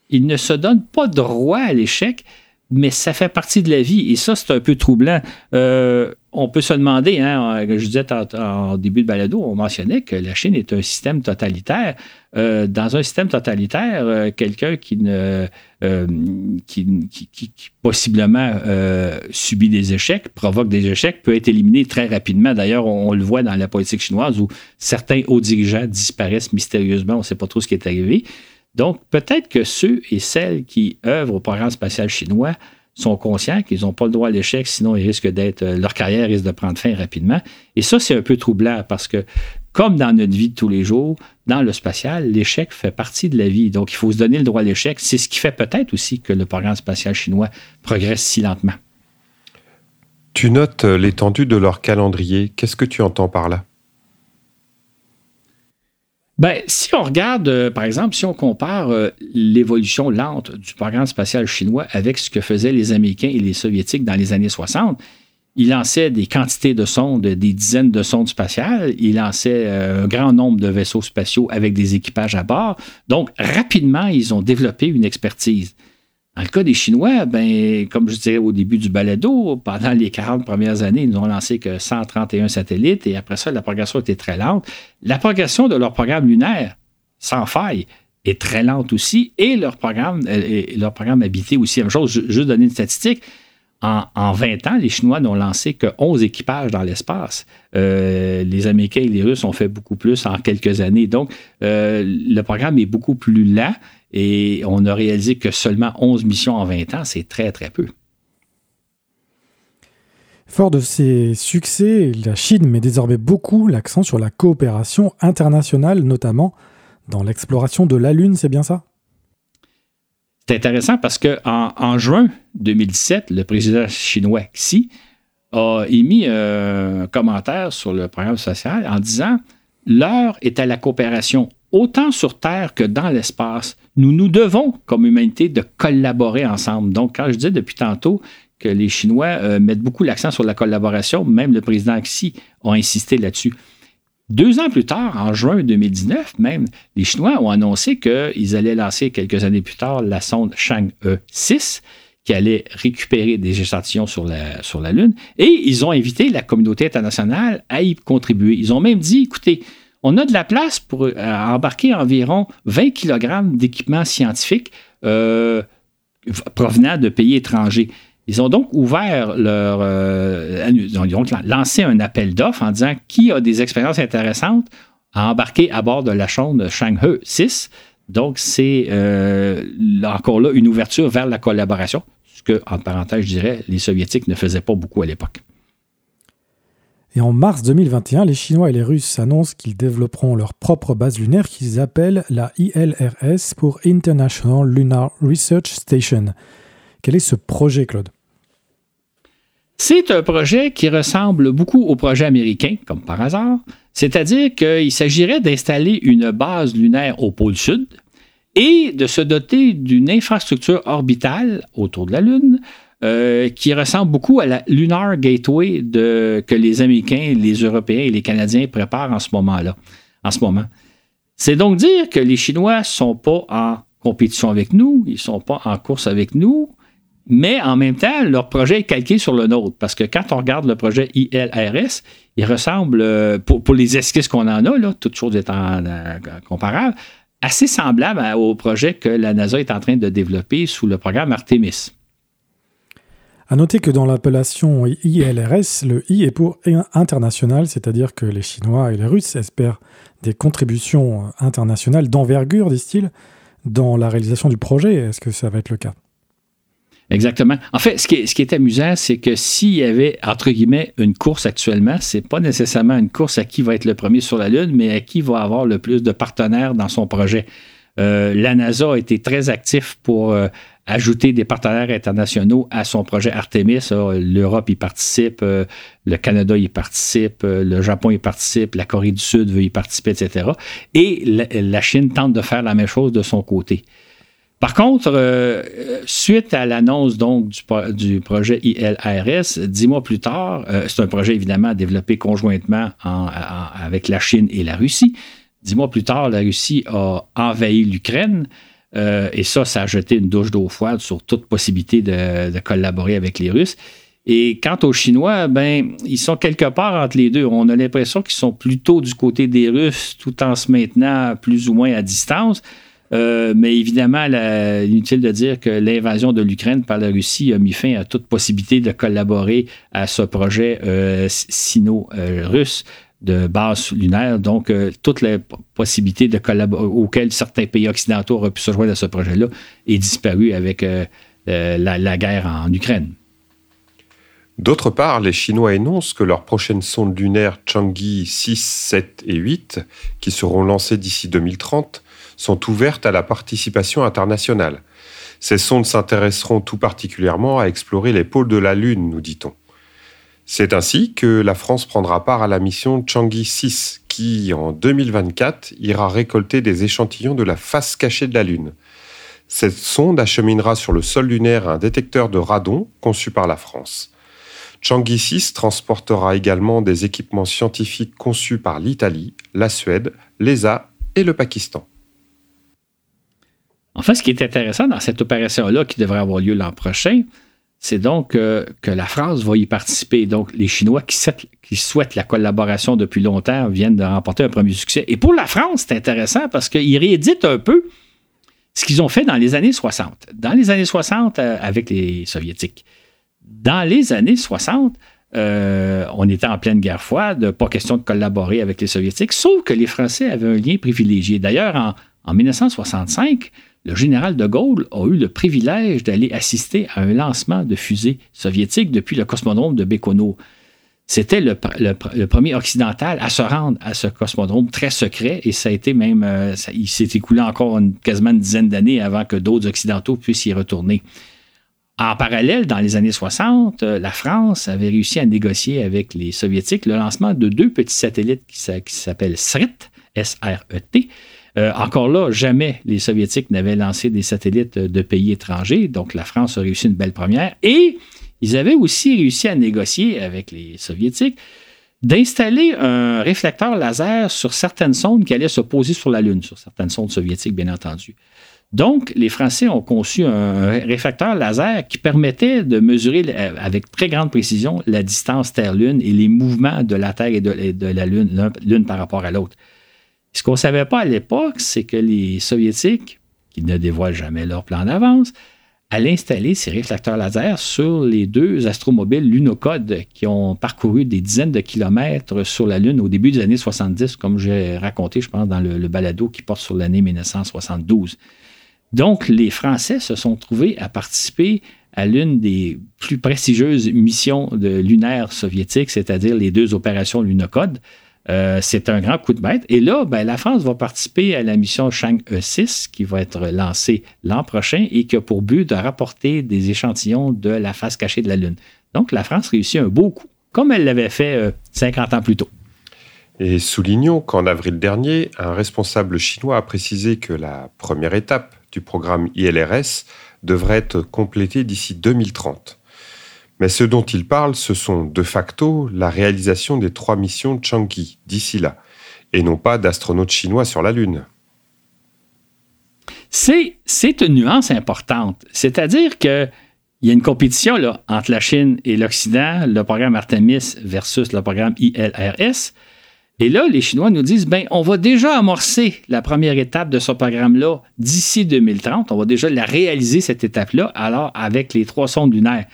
ils ne se donnent pas droit à l'échec, mais ça fait partie de la vie. Et ça, c'est un peu troublant. Euh, on peut se demander, hein, je disais en, début de balado, on mentionnait que la Chine est un système totalitaire. Euh, dans un système totalitaire, euh, quelqu'un qui, qui, qui, possiblement subit des échecs, provoque des échecs, peut être éliminé très rapidement. D'ailleurs, on, le voit dans la politique chinoise où certains hauts dirigeants disparaissent mystérieusement. On ne sait pas trop ce qui est arrivé. Donc, peut-être que ceux et celles qui œuvrent au programme spatial chinois sont conscients qu'ils n'ont pas le droit à l'échec, sinon ils risquent d'être, euh, leur carrière risque de prendre fin rapidement. Et ça, c'est un peu troublant parce que, comme dans notre vie de tous les jours, dans le spatial, l'échec fait partie de la vie. Donc, il faut se donner le droit à l'échec. C'est ce qui fait peut-être aussi que le programme spatial chinois progresse si lentement. Tu notes euh, l'étendue de leur calendrier. Qu'est-ce que tu entends par là? Ben, si on regarde, euh, par exemple, si on compare euh, l'évolution lente du programme spatial chinois avec ce que faisaient les Américains et les Soviétiques dans les années 60, ils lançaient des quantités de sondes, des dizaines de sondes spatiales, ils lançaient euh, un grand nombre de vaisseaux spatiaux avec des équipages à bord. Donc, rapidement, ils ont développé une expertise. Dans le cas des Chinois, ben, comme je disais au début du balado, pendant les 40 premières années, ils n'ont lancé que 131 satellites et après ça, la progression était très lente. La progression de leur programme lunaire, sans faille, est très lente aussi et leur programme, euh, habité aussi. Même chose, juste donner une statistique. En, 20 ans, les Chinois n'ont lancé que 11 équipages dans l'espace. Euh, les Américains et les Russes ont fait beaucoup plus en quelques années. Donc, euh, le programme est beaucoup plus lent. Et on a réalisé que seulement 11 missions en 20 ans, c'est très, très peu. Fort de ses succès, la Chine met désormais beaucoup l'accent sur la coopération internationale, notamment dans l'exploration de la Lune, c'est bien ça? C'est intéressant parce qu'en en, juin 2017, le président chinois Xi a émis un commentaire sur le programme social en disant L'heure est à la coopération autant sur Terre que dans l'espace. Nous nous devons, comme humanité, de collaborer ensemble. Donc, quand je disais depuis tantôt que les Chinois euh, mettent beaucoup l'accent sur la collaboration, même le président Xi a insisté là-dessus. Deux ans plus tard, en juin 2019 même, les Chinois ont annoncé qu'ils allaient lancer quelques années plus tard la sonde Chang'e 6 qui allait récupérer des échantillons sur la, sur la Lune. Et ils ont invité la communauté internationale à y contribuer. Ils ont même dit, écoutez, on a de la place pour euh, embarquer environ 20 kg d'équipements scientifiques euh, provenant de pays étrangers. Ils ont donc ouvert leur. Euh, ils ont lancé un appel d'offres en disant qui a des expériences intéressantes à embarquer à bord de la sonde Shanghai 6. Donc, c'est encore là une ouverture vers la collaboration, que, en parenthèse, je dirais, les Soviétiques ne faisaient pas beaucoup à l'époque. Et en mars 2021, les Chinois et les Russes annoncent qu'ils développeront leur propre base lunaire qu'ils appellent la ILRS pour International Lunar Research Station. Quel est ce projet, Claude? C'est un projet qui ressemble beaucoup au projet américain, comme par hasard, c'est-à-dire qu'il s'agirait d'installer une base lunaire au pôle sud et de se doter d'une infrastructure orbitale autour de la Lune euh, qui ressemble beaucoup à la Lunar Gateway que les Américains, les Européens et les Canadiens préparent en ce moment-là. En ce moment. C'est donc dire que les Chinois ne sont pas en compétition avec nous, ils ne sont pas en course avec nous, mais en même temps, leur projet est calqué sur le nôtre. Parce que quand on regarde le projet ILRS, il ressemble, euh, pour, les esquisses qu'on en a, là, toutes choses étant euh, comparables, assez semblable au projet que la NASA est en train de développer sous le programme Artemis. À noter que dans l'appellation ILRS, le I est pour international, c'est-à-dire que les Chinois et les Russes espèrent des contributions internationales d'envergure, disent-ils, dans la réalisation du projet. Est-ce que ça va être le cas? Exactement. En fait, ce qui est, amusant, c'est que s'il y avait, entre guillemets, une course actuellement, c'est pas nécessairement une course à qui va être le premier sur la Lune, mais à qui va avoir le plus de partenaires dans son projet. Euh, la NASA a été très actif pour euh, ajouter des partenaires internationaux à son projet Artemis. L'Europe y participe, euh, le Canada y participe, le Japon y participe, la Corée du Sud veut y participer, etc. Et la Chine tente de faire la même chose de son côté. Par contre, euh, suite à l'annonce du, projet ILRS, dix mois plus tard, euh, c'est un projet évidemment développé conjointement avec la Chine et la Russie. Dix mois plus tard, la Russie a envahi l'Ukraine. Euh, et ça, ça a jeté une douche d'eau froide sur toute possibilité de, collaborer avec les Russes. Et quant aux Chinois, ben, ils sont quelque part entre les deux. On a l'impression qu'ils sont plutôt du côté des Russes, tout en se maintenant plus ou moins à distance. Euh, mais évidemment, inutile de dire que l'invasion de l'Ukraine par la Russie a mis fin à toute possibilité de collaborer à ce projet euh, sino-russe de base lunaire. Donc, euh, toutes les possibilités de auxquelles certains pays occidentaux auraient pu se joindre à ce projet-là est disparu avec la, la, guerre en Ukraine. D'autre part, les Chinois énoncent que leurs prochaines sondes lunaires Chang'e 6, 7 et 8, qui seront lancées d'ici 2030, sont ouvertes à la participation internationale. Ces sondes s'intéresseront tout particulièrement à explorer les pôles de la Lune, nous dit-on. C'est ainsi que la France prendra part à la mission Changi 6, qui, en 2024, ira récolter des échantillons de la face cachée de la Lune. Cette sonde acheminera sur le sol lunaire un détecteur de radon conçu par la France. Changi 6 transportera également des équipements scientifiques conçus par l'Italie, la Suède, l'ESA et le Pakistan. En fait, ce qui est intéressant dans cette opération-là, qui devrait avoir lieu l'an prochain, c'est donc euh, que la France va y participer. Donc, les Chinois qui, souhaitent la collaboration depuis longtemps viennent de remporter un premier succès. Et pour la France, c'est intéressant parce qu'ils rééditent un peu ce qu'ils ont fait dans les années 60. Dans les années 60, euh, avec les Soviétiques. Dans les années 60, euh, on était en pleine guerre froide, pas question de collaborer avec les Soviétiques, sauf que les Français avaient un lien privilégié. D'ailleurs, en 1965, le général de Gaulle a eu le privilège d'aller assister à un lancement de fusée soviétique depuis le cosmodrome de Békono. C'était le, premier occidental à se rendre à ce cosmodrome très secret et ça a été même, euh, il s'est écoulé encore quasiment une dizaine d'années avant que d'autres occidentaux puissent y retourner. En parallèle, dans les années 60, euh, la France avait réussi à négocier avec les Soviétiques le lancement de deux petits satellites qui s'appellent SRET, S-R-E-T, euh, encore là, jamais les Soviétiques n'avaient lancé des satellites de pays étrangers, donc la France a réussi une belle première. Et ils avaient aussi réussi à négocier avec les Soviétiques d'installer un réflecteur laser sur certaines sondes qui allaient se poser sur la Lune, sur certaines sondes soviétiques, bien entendu. Donc, les Français ont conçu un réflecteur laser qui permettait de mesurer avec très grande précision la distance Terre-Lune et les mouvements de la Terre et de, la Lune, l'une par rapport à l'autre. Ce qu'on ne savait pas à l'époque, c'est que les Soviétiques, qui ne dévoilent jamais leur plan d'avance, allaient installer ces réflecteurs laser sur les deux astromobiles Lunocode qui ont parcouru des dizaines de kilomètres sur la Lune au début des années 70, comme j'ai raconté, je pense, dans le, balado qui porte sur l'année 1972. Donc, les Français se sont trouvés à participer à l'une des plus prestigieuses missions de lunaires soviétiques, c'est-à-dire les deux opérations Lunocode. Euh, c'est un grand coup de bête. Et là, ben, la France va participer à la mission Chang E6 qui va être lancée l'an prochain et qui a pour but de rapporter des échantillons de la face cachée de la Lune. Donc, la France réussit un beau coup, comme elle l'avait fait 50 euh, ans plus tôt. Et soulignons qu'en avril dernier, un responsable chinois a précisé que la première étape du programme ILRS devrait être complétée d'ici 2030. Mais ce dont il parle, ce sont de facto la réalisation des trois missions Chang'e d'ici là, et non pas d'astronautes chinois sur la Lune. C'est, une nuance importante. C'est-à-dire qu'il y a une compétition là, entre la Chine et l'Occident, le programme Artemis versus le programme ILRS. Et là, les Chinois nous disent, ben, on va déjà amorcer la première étape de ce programme-là d'ici 2030. On va déjà la réaliser, cette étape-là, alors avec les trois sondes lunaires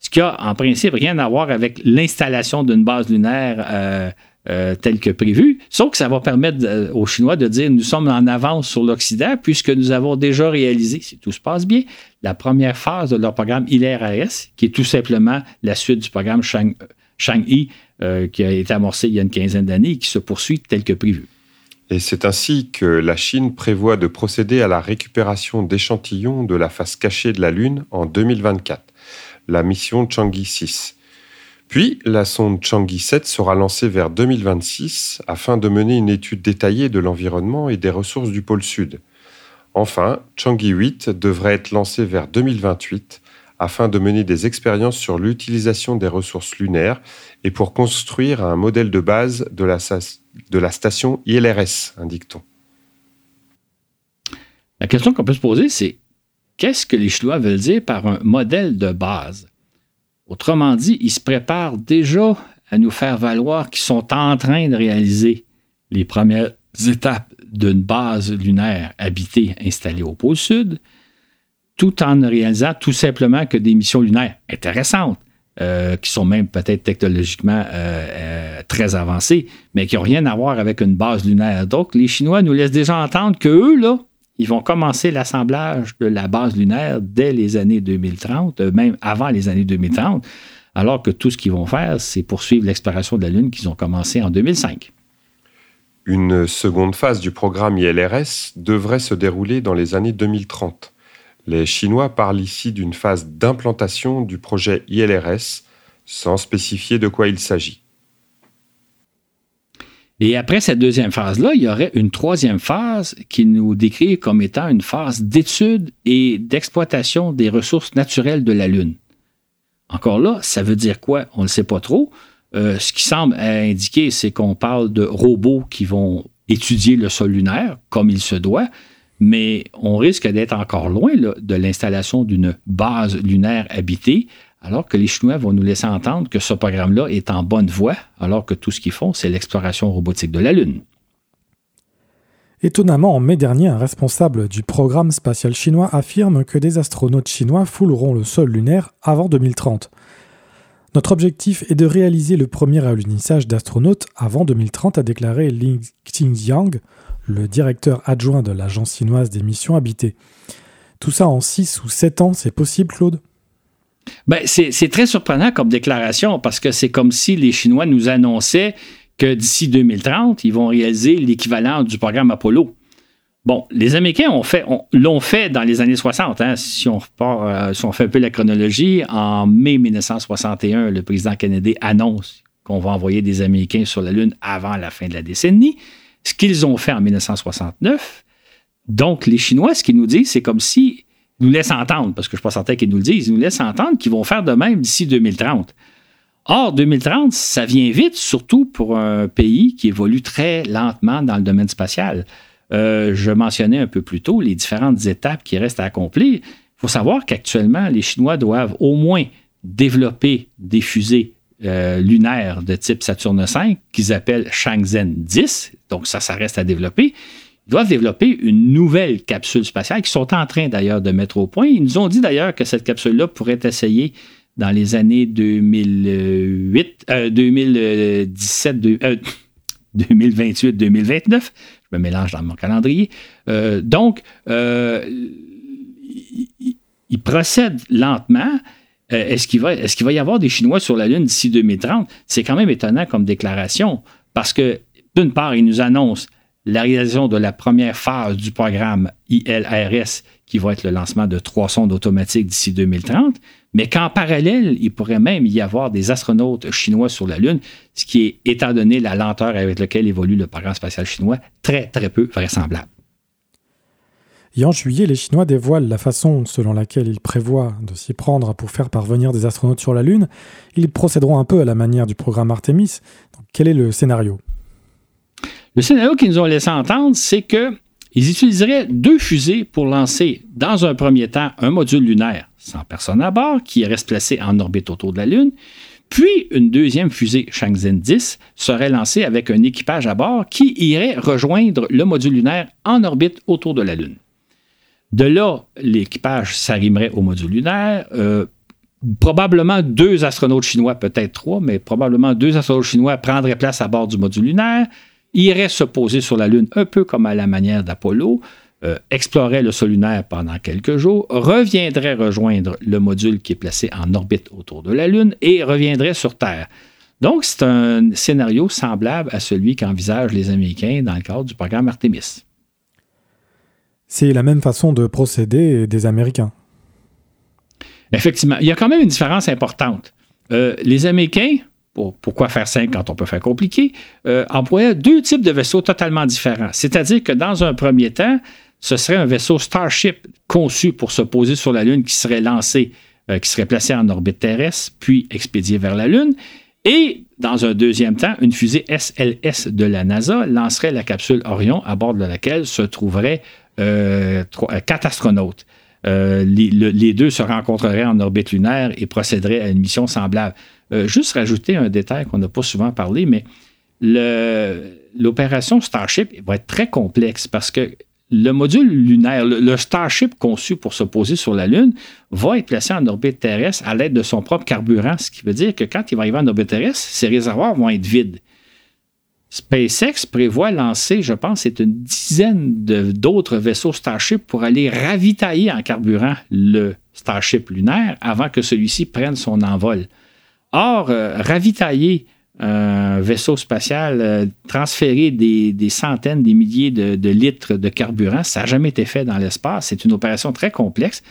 ce qui a en principe rien à voir avec l'installation d'une base lunaire euh, euh, tel que prévu, sauf que ça va permettre euh, aux Chinois de dire nous sommes en avance sur l'Occident puisque nous avons déjà réalisé, si tout se passe bien, la première phase de leur programme ILRAS, qui est tout simplement la suite du programme Shang, Shang-Yi, qui a été amorcé il y a une quinzaine d'années et qui se poursuit tel que prévu. Et c'est ainsi que la Chine prévoit de procéder à la récupération d'échantillons de la face cachée de la Lune en 2024, la mission Chang'e 6. Puis, la sonde Chang'e 7 sera lancée vers 2026 afin de mener une étude détaillée de l'environnement et des ressources du pôle Sud. Enfin, Chang'e 8 devrait être lancée vers 2028 afin de mener des expériences sur l'utilisation des ressources lunaires et pour construire un modèle de base de la, de la station ILRS, indique-t-on. La question qu'on peut se poser, c'est qu'est-ce que les Chinois veulent dire par un modèle de base? Autrement dit, ils se préparent déjà à nous faire valoir qu'ils sont en train de réaliser les premières étapes d'une base lunaire habitée installée au pôle sud, tout en ne réalisant tout simplement que des missions lunaires intéressantes, euh, qui sont même peut-être technologiquement euh, euh, très avancées, mais qui n'ont rien à voir avec une base lunaire. Donc, les Chinois nous laissent déjà entendre qu'eux, là, ils vont commencer l'assemblage de la base lunaire dès les années 2030, même avant les années 2030, alors que tout ce qu'ils vont faire, c'est poursuivre l'exploration de la Lune qu'ils ont commencé en 2005. Une seconde phase du programme ILRS devrait se dérouler dans les années 2030. Les Chinois parlent ici d'une phase d'implantation du projet ILRS sans spécifier de quoi il s'agit. Et après cette deuxième phase-là, il y aurait une troisième phase qui nous décrit comme étant une phase d'étude et d'exploitation des ressources naturelles de la Lune. Encore là, ça veut dire quoi? On ne sait pas trop. Euh, ce qui semble indiquer, c'est qu'on parle de robots qui vont étudier le sol lunaire comme il se doit, mais on risque d'être encore loin de l'installation d'une base lunaire habitée, alors que les Chinois vont nous laisser entendre que ce programme-là est en bonne voie, alors que tout ce qu'ils font, c'est l'exploration robotique de la Lune. Étonnamment, en mai dernier, un responsable du programme spatial chinois affirme que des astronautes chinois fouleront le sol lunaire avant 2030. Notre objectif est de réaliser le premier alunissage d'astronautes avant 2030, a déclaré Ling Xingjiang, le directeur adjoint de l'agence chinoise des missions habitées. Tout ça en 6 ou 7 ans, c'est possible, Claude? Ben, c'est très surprenant comme déclaration parce que c'est comme si les Chinois nous annonçaient que d'ici 2030, ils vont réaliser l'équivalent du programme Apollo. Bon, les Américains l'ont fait, dans les années 60. Hein. si, on repart, euh, si on fait un peu la chronologie, en mai 1961, le président Kennedy annonce qu'on va envoyer des Américains sur la Lune avant la fin de la décennie ce qu'ils ont fait en 1969. Donc, les Chinois, ce qu'ils nous disent, c'est comme si nous laissent entendre, parce que je ne suis pas certain qu'ils nous le disent, ils nous laissent entendre qu'ils vont faire de même d'ici 2030. Or, 2030, ça vient vite, surtout pour un pays qui évolue très lentement dans le domaine spatial. Euh, je mentionnais un peu plus tôt les différentes étapes qui restent à accomplir. Il faut savoir qu'actuellement, les Chinois doivent au moins développer des fusées euh, lunaire de type Saturne V qu'ils appellent Shenzhen 10. Donc, ça, ça reste à développer. Doivent développer une nouvelle capsule spatiale qu'ils sont en train d'ailleurs de mettre au point. Ils nous ont dit d'ailleurs que cette capsule-là pourrait essayée dans les années 2008, 2017, 2028, 2029. Je me mélange dans mon calendrier. Euh, donc, euh, ils procèdent lentement. Euh, est-ce qu'il va, est va y avoir des Chinois sur la Lune d'ici 2030? C'est quand même étonnant comme déclaration parce que, d'une part, ils nous annoncent la réalisation de la première phase du programme ILRS, qui va être le lancement de trois sondes automatiques d'ici 2030, mais qu'en parallèle, il pourrait même y avoir des astronautes chinois sur la Lune, ce qui est, étant donné la lenteur avec laquelle évolue le programme spatial chinois, très, très peu vraisemblable. Et en juillet, les Chinois dévoilent la façon selon laquelle ils prévoient de s'y prendre pour faire parvenir des astronautes sur la Lune. Ils procéderont un peu à la manière du programme Artemis. quel est le scénario? Le scénario qu'ils nous ont laissé entendre, c'est que ils utiliseraient deux fusées pour lancer, dans un premier temps, un module lunaire sans personne à bord qui reste placé en orbite autour de la Lune. Puis une deuxième fusée Shenzhen 10 serait lancée avec un équipage à bord qui irait rejoindre le module lunaire en orbite autour de la Lune. De là, l'équipage s'arrimerait au module lunaire, euh, probablement deux astronautes chinois, peut-être trois, mais probablement deux astronautes chinois prendraient place à bord du module lunaire, iraient se poser sur la Lune un peu comme à la manière d'Apollo, euh, exploraient le sol lunaire pendant quelques jours, reviendraient rejoindre le module qui est placé en orbite autour de la Lune et reviendraient sur Terre. Donc, c'est un scénario semblable à celui qu'envisagent les Américains dans le cadre du programme Artemis. C'est la même façon de procéder des Américains. Effectivement, il y a quand même une différence importante. Euh, les Américains, pourquoi faire simple quand on peut faire compliqué, euh, employaient deux types de vaisseaux totalement différents. C'est-à-dire que dans un premier temps, ce serait un vaisseau Starship conçu pour se poser sur la Lune qui serait lancé, euh, qui serait placé en orbite terrestre, puis expédié vers la Lune. Et dans un deuxième temps, une fusée SLS de la NASA lancerait la capsule Orion à bord de laquelle se trouveraient quatre astronautes. Euh, les, deux se rencontreraient en orbite lunaire et procéderaient à une mission semblable. Euh, juste rajouter un détail qu'on n'a pas souvent parlé, mais l'opération Starship va être très complexe parce que le module lunaire, le, Starship conçu pour se poser sur la Lune, va être placé en orbite terrestre à l'aide de son propre carburant, ce qui veut dire que quand il va arriver en orbite terrestre, ses réservoirs vont être vides. SpaceX prévoit lancer, je pense, c'est une dizaine d'autres vaisseaux Starship pour aller ravitailler en carburant le Starship lunaire avant que celui-ci prenne son envol. Or, euh, ravitailler un vaisseau spatial, euh, transférer des, centaines, des milliers de litres de carburant, ça n'a jamais été fait dans l'espace. C'est une opération très complexe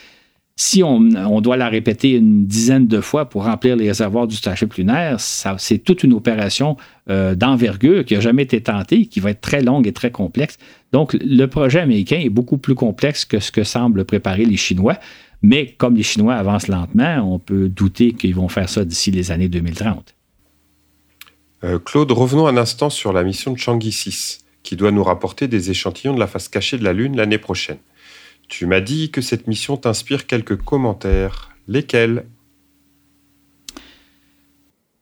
si on, doit la répéter une dizaine de fois pour remplir les réservoirs du Starship lunaire, c'est toute une opération euh, d'envergure qui n'a jamais été tentée, qui va être très longue et très complexe. Donc, le projet américain est beaucoup plus complexe que ce que semblent préparer les Chinois. Mais comme les Chinois avancent lentement, on peut douter qu'ils vont faire ça d'ici les années 2030. Euh, Claude, revenons un instant sur la mission de Changi 6, qui doit nous rapporter des échantillons de la face cachée de la Lune l'année prochaine. Tu m'as dit que cette mission t'inspire quelques commentaires. Lesquels?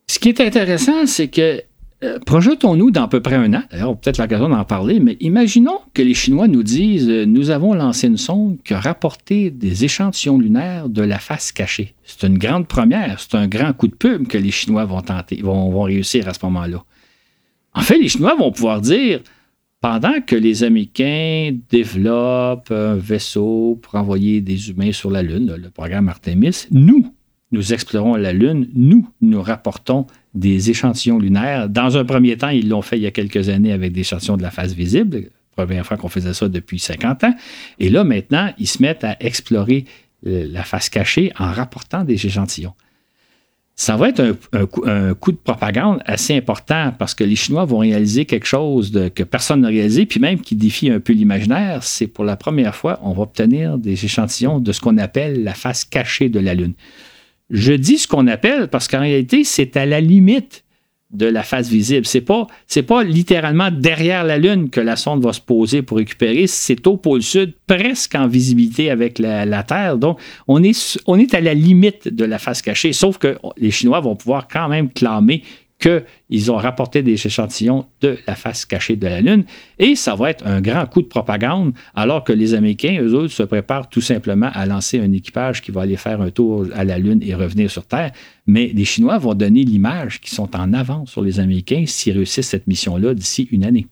Ce qui est intéressant, c'est que euh, projetons-nous dans à peu près un an, d'ailleurs, peut-être l'occasion d'en parler, mais imaginons que les Chinois nous disent euh, Nous avons lancé une sonde qui a rapporté des échantillons lunaires de la face cachée. C'est une grande première, c'est un grand coup de pub que les Chinois vont tenter, vont réussir à ce moment-là. En fait, les Chinois vont pouvoir dire pendant que les Américains développent un vaisseau pour envoyer des humains sur la Lune, le programme Artemis, nous, nous explorons la Lune, nous, nous rapportons des échantillons lunaires. Dans un premier temps, ils l'ont fait il y a quelques années avec des échantillons de la face visible, première fois qu'on faisait ça depuis 50 ans. Et là, maintenant, ils se mettent à explorer euh, la face cachée en rapportant des échantillons ça va être un, coup, de propagande assez important parce que les Chinois vont réaliser quelque chose que personne n'a réalisé, puis même qui défie un peu l'imaginaire. C'est pour la première fois, on va obtenir des échantillons de ce qu'on appelle la face cachée de la Lune. Je dis ce qu'on appelle parce qu'en réalité, c'est à la limite de la face visible. C'est pas, c'est pas littéralement derrière la Lune que la sonde va se poser pour récupérer. C'est au pôle sud, presque en visibilité avec la, Terre. Donc, on est, on est à la limite de la face cachée. Sauf que les Chinois vont pouvoir quand même clamer qu'ils ont rapporté des échantillons de la face cachée de la Lune. Et ça va être un grand coup de propagande, alors que les Américains, eux autres, se préparent tout simplement à lancer un équipage qui va aller faire un tour à la Lune et revenir sur Terre. Mais les Chinois vont donner l'image qu'ils sont en avance sur les Américains s'ils réussissent cette mission-là d'ici une année.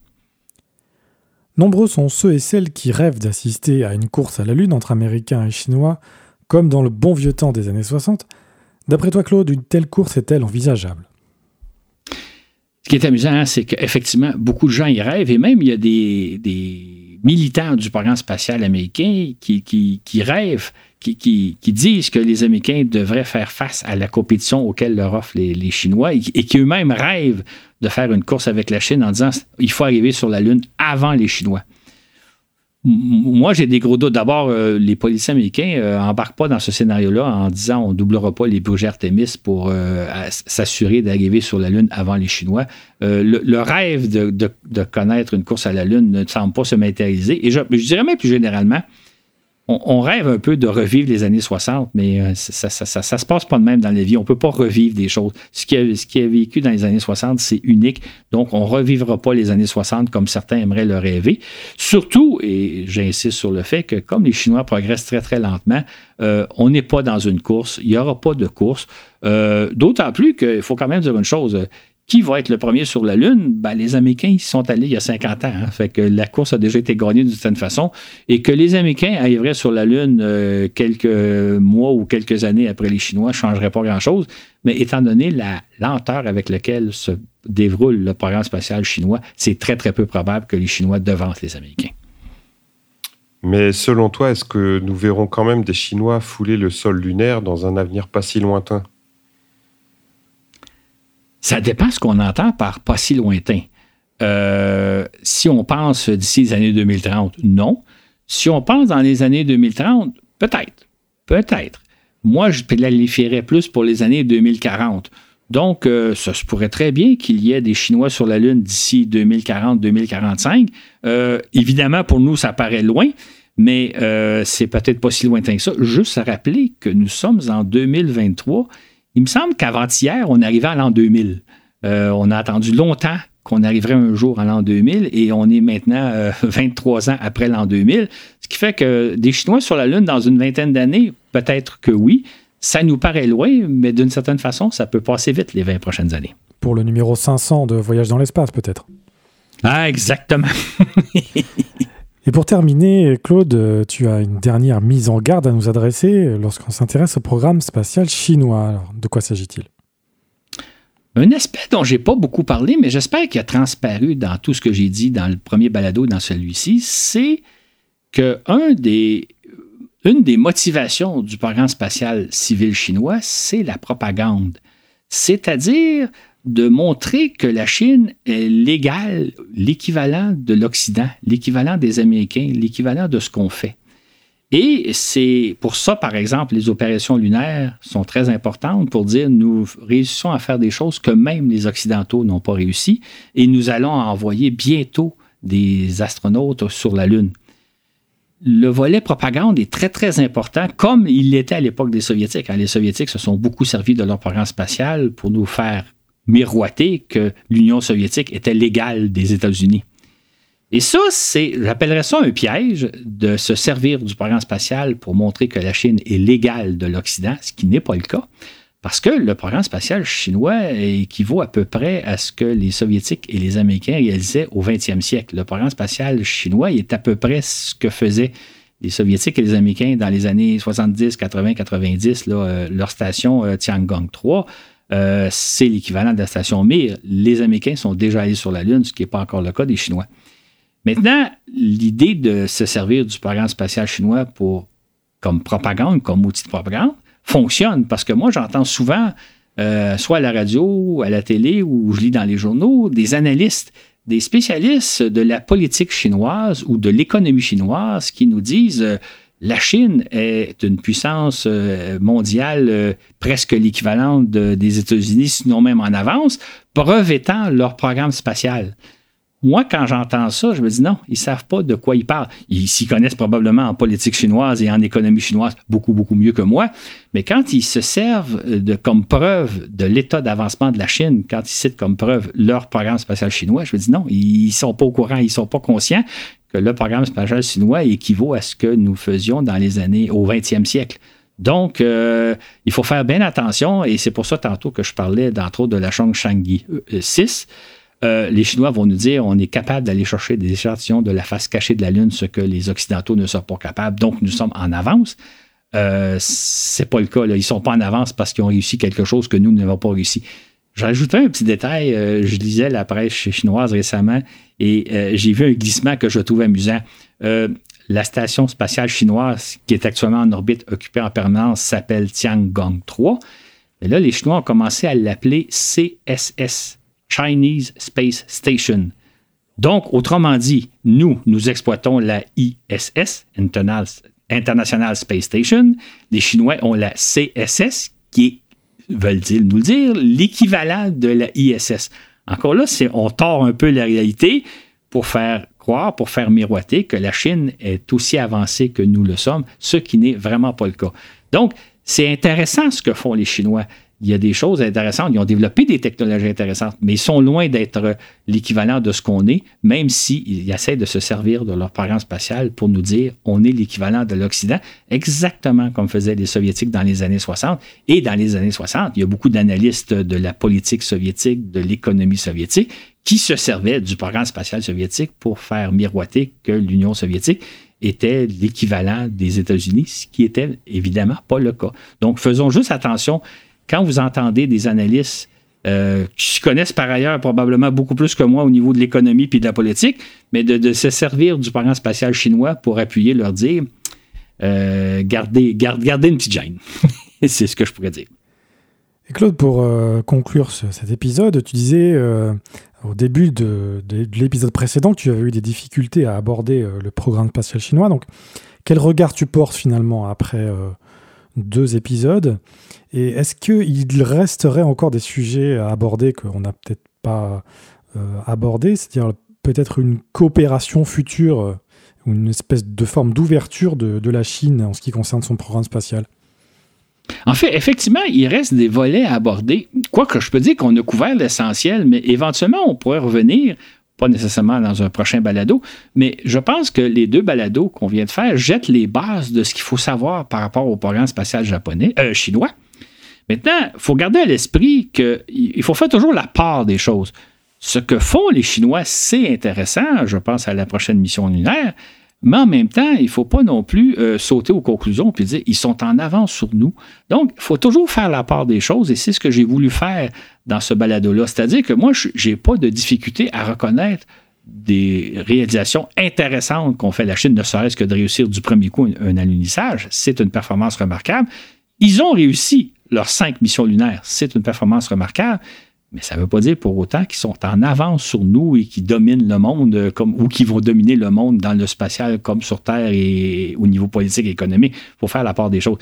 Nombreux sont ceux et celles qui rêvent d'assister à une course à la Lune entre Américains et Chinois, comme dans le bon vieux temps des années 60. D'après toi, Claude, une telle course est-elle envisageable? Ce qui est amusant, c'est qu'effectivement, beaucoup de gens y rêvent et même il y a des, militants du programme spatial américain qui, rêvent, qui, disent que les Américains devraient faire face à la compétition auquel leur offrent les, Chinois et, qui eux-mêmes rêvent de faire une course avec la Chine en disant il faut arriver sur la Lune avant les Chinois moi, j'ai des gros doutes. D'abord, euh, les policiers américains euh, pas dans ce scénario-là en disant on doublera pas les bougies Artemis pour euh, s'assurer d'arriver sur la Lune avant les Chinois. Le, rêve de, connaître une course à la Lune ne semble pas se matérialiser. Et je, dirais même plus généralement, on, rêve un peu de revivre les années 60, mais euh, ça, ça, se passe pas de même dans la vie. On peut pas revivre des choses. Ce qui a, ce a vécu dans les années 60, c'est unique. Donc, on revivra pas les années 60 comme certains aimeraient le rêver. Surtout, et j'insiste sur le fait que comme les Chinois progressent très, très lentement, euh, on n'est pas dans une course. Il n'y aura pas de course. Euh, d'autant plus qu'il faut quand même dire une chose qui va être le premier sur la Lune? Ben, les Américains, ils sont allés il y a 50 ans. Hein. fait que la course a déjà été gagnée d'une certaine façon. Et que les Américains arriveraient sur la Lune euh, quelques mois ou quelques années après les Chinois ne changerait pas grand-chose. Mais étant donné la lenteur avec laquelle se déroule le programme spatial chinois, c'est très, très peu probable que les Chinois devancent les Américains. Mais selon toi, est-ce que nous verrons quand même des Chinois fouler le sol lunaire dans un avenir pas si lointain? Ça dépend ce qu'on entend par pas si lointain. Euh, si on pense d'ici les années 2030, non. Si on pense dans les années 2030, peut-être. Peut-être. Moi, je planifierais plus pour les années 2040. Donc, euh, ça se pourrait très bien qu'il y ait des Chinois sur la Lune d'ici 2040-2045. Euh, évidemment, pour nous, ça paraît loin, mais c'est peut-être pas si lointain que ça. Juste à rappeler que nous sommes en 2023 il me semble qu'avant-hier, on arrivait à l'an 2000. Euh, on a attendu longtemps qu'on arriverait un jour à l'an 2000 et on est maintenant 23 euh, ans après l'an 2000. Ce qui fait que des Chinois sur la Lune dans une vingtaine d'années, peut-être que oui. Ça nous paraît loin, mais d'une certaine façon, ça peut passer vite les 20 prochaines années. Pour le numéro 500 de Voyage dans l'espace, peut-être. Ah, exactement. Et pour terminer, Claude, tu as une dernière mise en garde à nous adresser lorsqu'on s'intéresse au programme spatial chinois. de quoi s'agit-il? Un aspect dont j'ai pas beaucoup parlé, mais j'espère qu'il a transparu dans tout ce que j'ai dit dans le premier balado, dans celui-ci, c'est que une des motivations du programme spatial civil chinois, c'est la propagande. C'est-à-dire de montrer que la Chine est l'égal, l'équivalent de l'Occident, l'équivalent des Américains, l'équivalent de ce qu'on fait. Et c'est pour ça, par exemple, les opérations lunaires sont très importantes pour dire nous réussissons à faire des choses que même les Occidentaux n'ont pas réussi et nous allons envoyer bientôt des astronautes sur la Lune. Le volet propagande est très, très important, comme il l'était à l'époque des Soviétiques. Les Soviétiques se sont beaucoup servis de leur programme spatial pour nous faire miroiter que l'Union soviétique était l'égale des États-Unis. Et ça, c'est, j'appellerais ça un piège de se servir du programme spatial pour montrer que la Chine est l'égale de l'Occident, ce qui n'est pas le cas. Parce que le programme spatial chinois équivaut à peu près à ce que les Soviétiques et les Américains réalisaient au 20e siècle. Le programme spatial chinois est à peu près ce que faisaient les Soviétiques et les Américains dans les années 70, 80, 90, leur station euh, Tiangong 3 euh, c'est l'équivalent de la station Mir. Les Américains sont déjà allés sur la Lune, ce qui n'est pas encore le cas des Chinois. Maintenant, l'idée de se servir du programme spatial chinois pour, comme propagande, comme outil de propagande, fonctionne parce que moi, j'entends souvent, euh, soit à la radio, à la télé ou je lis dans les journaux, des analystes, des spécialistes de la politique chinoise ou de l'économie chinoise qui nous disent euh, la Chine est une puissance euh, mondiale euh, presque l'équivalent des États-Unis, sinon même en avance, preuve étant leur programme spatial. Moi, quand j'entends ça, je me dis non, ils ne savent pas de quoi ils parlent. Ils s'y connaissent probablement en politique chinoise et en économie chinoise beaucoup, beaucoup mieux que moi. Mais quand ils se servent de, comme preuve de l'état d'avancement de la Chine, quand ils citent comme preuve leur programme spatial chinois, je me dis non, ils ne sont pas au courant, ils ne sont pas conscients que le programme spatial chinois équivaut à ce que nous faisions dans les années au 20e siècle. Donc, euh, il faut faire bien attention, et c'est pour ça tantôt que je parlais, d'entre autres, de la Chongshangyi 6. Euh, euh, les Chinois vont nous dire on est capable d'aller chercher des échantillons de la face cachée de la Lune, ce que les Occidentaux ne sont pas capables, donc nous sommes en avance. Euh, c'est pas le cas. Là. Ils sont pas en avance parce qu'ils ont réussi quelque chose que nous n'avons pas réussi. J'ajouterai un petit détail. je lisais la presse chinoise récemment et euh, j'ai vu un glissement que je trouve amusant. Euh, la station spatiale chinoise qui est actuellement en orbite occupée en permanence s'appelle Tiangong 3. Et là, les Chinois ont commencé à l'appeler CSS, Chinese Space Station. Donc, autrement dit, nous, nous exploitons la ISS, International Space Station. Les Chinois ont la CSS, qui est, veulent-ils nous le dire, l'équivalent de la ISS. Encore là, on tord un peu la réalité pour faire croire, pour faire miroiter que la Chine est aussi avancée que nous le sommes, ce qui n'est vraiment pas le cas. Donc, c'est intéressant ce que font les Chinois il y a des choses intéressantes. Ils ont développé des technologies intéressantes, mais ils sont loin d'être l'équivalent de ce qu'on est, même s'ils essaient de se servir de leur programme spatial pour nous dire on est l'équivalent de l'Occident, exactement comme faisaient les Soviétiques dans les années 60. Et dans les années 60, il y a beaucoup d'analystes de la politique soviétique, de l'économie soviétique, qui se servaient du programme spatial soviétique pour faire miroiter que l'Union soviétique était l'équivalent des États-Unis, ce qui était évidemment pas le cas. Donc, faisons juste attention quand vous entendez des analystes euh, qui connaissent par ailleurs probablement beaucoup plus que moi au niveau de l'économie puis de la politique, mais de, se servir du programme spatial chinois pour appuyer leur dire euh, gardez, une petite gêne. C'est ce que je pourrais dire. Et Claude, pour euh, conclure cet épisode, tu disais au début de l'épisode précédent que tu avais eu des difficultés à aborder le programme spatial chinois. Donc, quel regard tu portes finalement après deux épisodes. Et est-ce qu'il resterait encore des sujets à aborder qu'on n'a peut-être pas euh, abordés C'est-à-dire peut-être une coopération future euh, ou une espèce de forme d'ouverture de, la Chine en ce qui concerne son programme spatial? En fait, effectivement, il reste des volets à aborder. Quoique je peux dire qu'on a couvert l'essentiel, mais éventuellement, on pourrait revenir, pas nécessairement dans un prochain balado, mais je pense que les deux balados qu'on vient de faire jettent les bases de ce qu'il faut savoir par rapport au programme spatial japonais, euh, chinois. Maintenant, il faut garder à l'esprit qu'il faut faire toujours la part des choses. Ce que font les Chinois, c'est intéressant, je pense à la prochaine mission lunaire, mais en même temps, il ne faut pas non plus euh, sauter aux conclusions et dire ils sont en avance sur nous. Donc, il faut toujours faire la part des choses et c'est ce que j'ai voulu faire dans ce balado-là. C'est-à-dire que moi, je n'ai pas de difficulté à reconnaître des réalisations intéressantes qu'ont fait la Chine, ne serait-ce que de réussir du premier coup un, un alunissage. C'est une performance remarquable. Ils ont réussi leurs cinq missions lunaires. C'est une performance remarquable, mais ça ne veut pas dire pour autant qu'ils sont en avance sur nous et qu'ils dominent le monde comme, ou qu'ils vont dominer le monde dans le spatial comme sur Terre et au niveau politique et économique. Il faut faire la part des choses.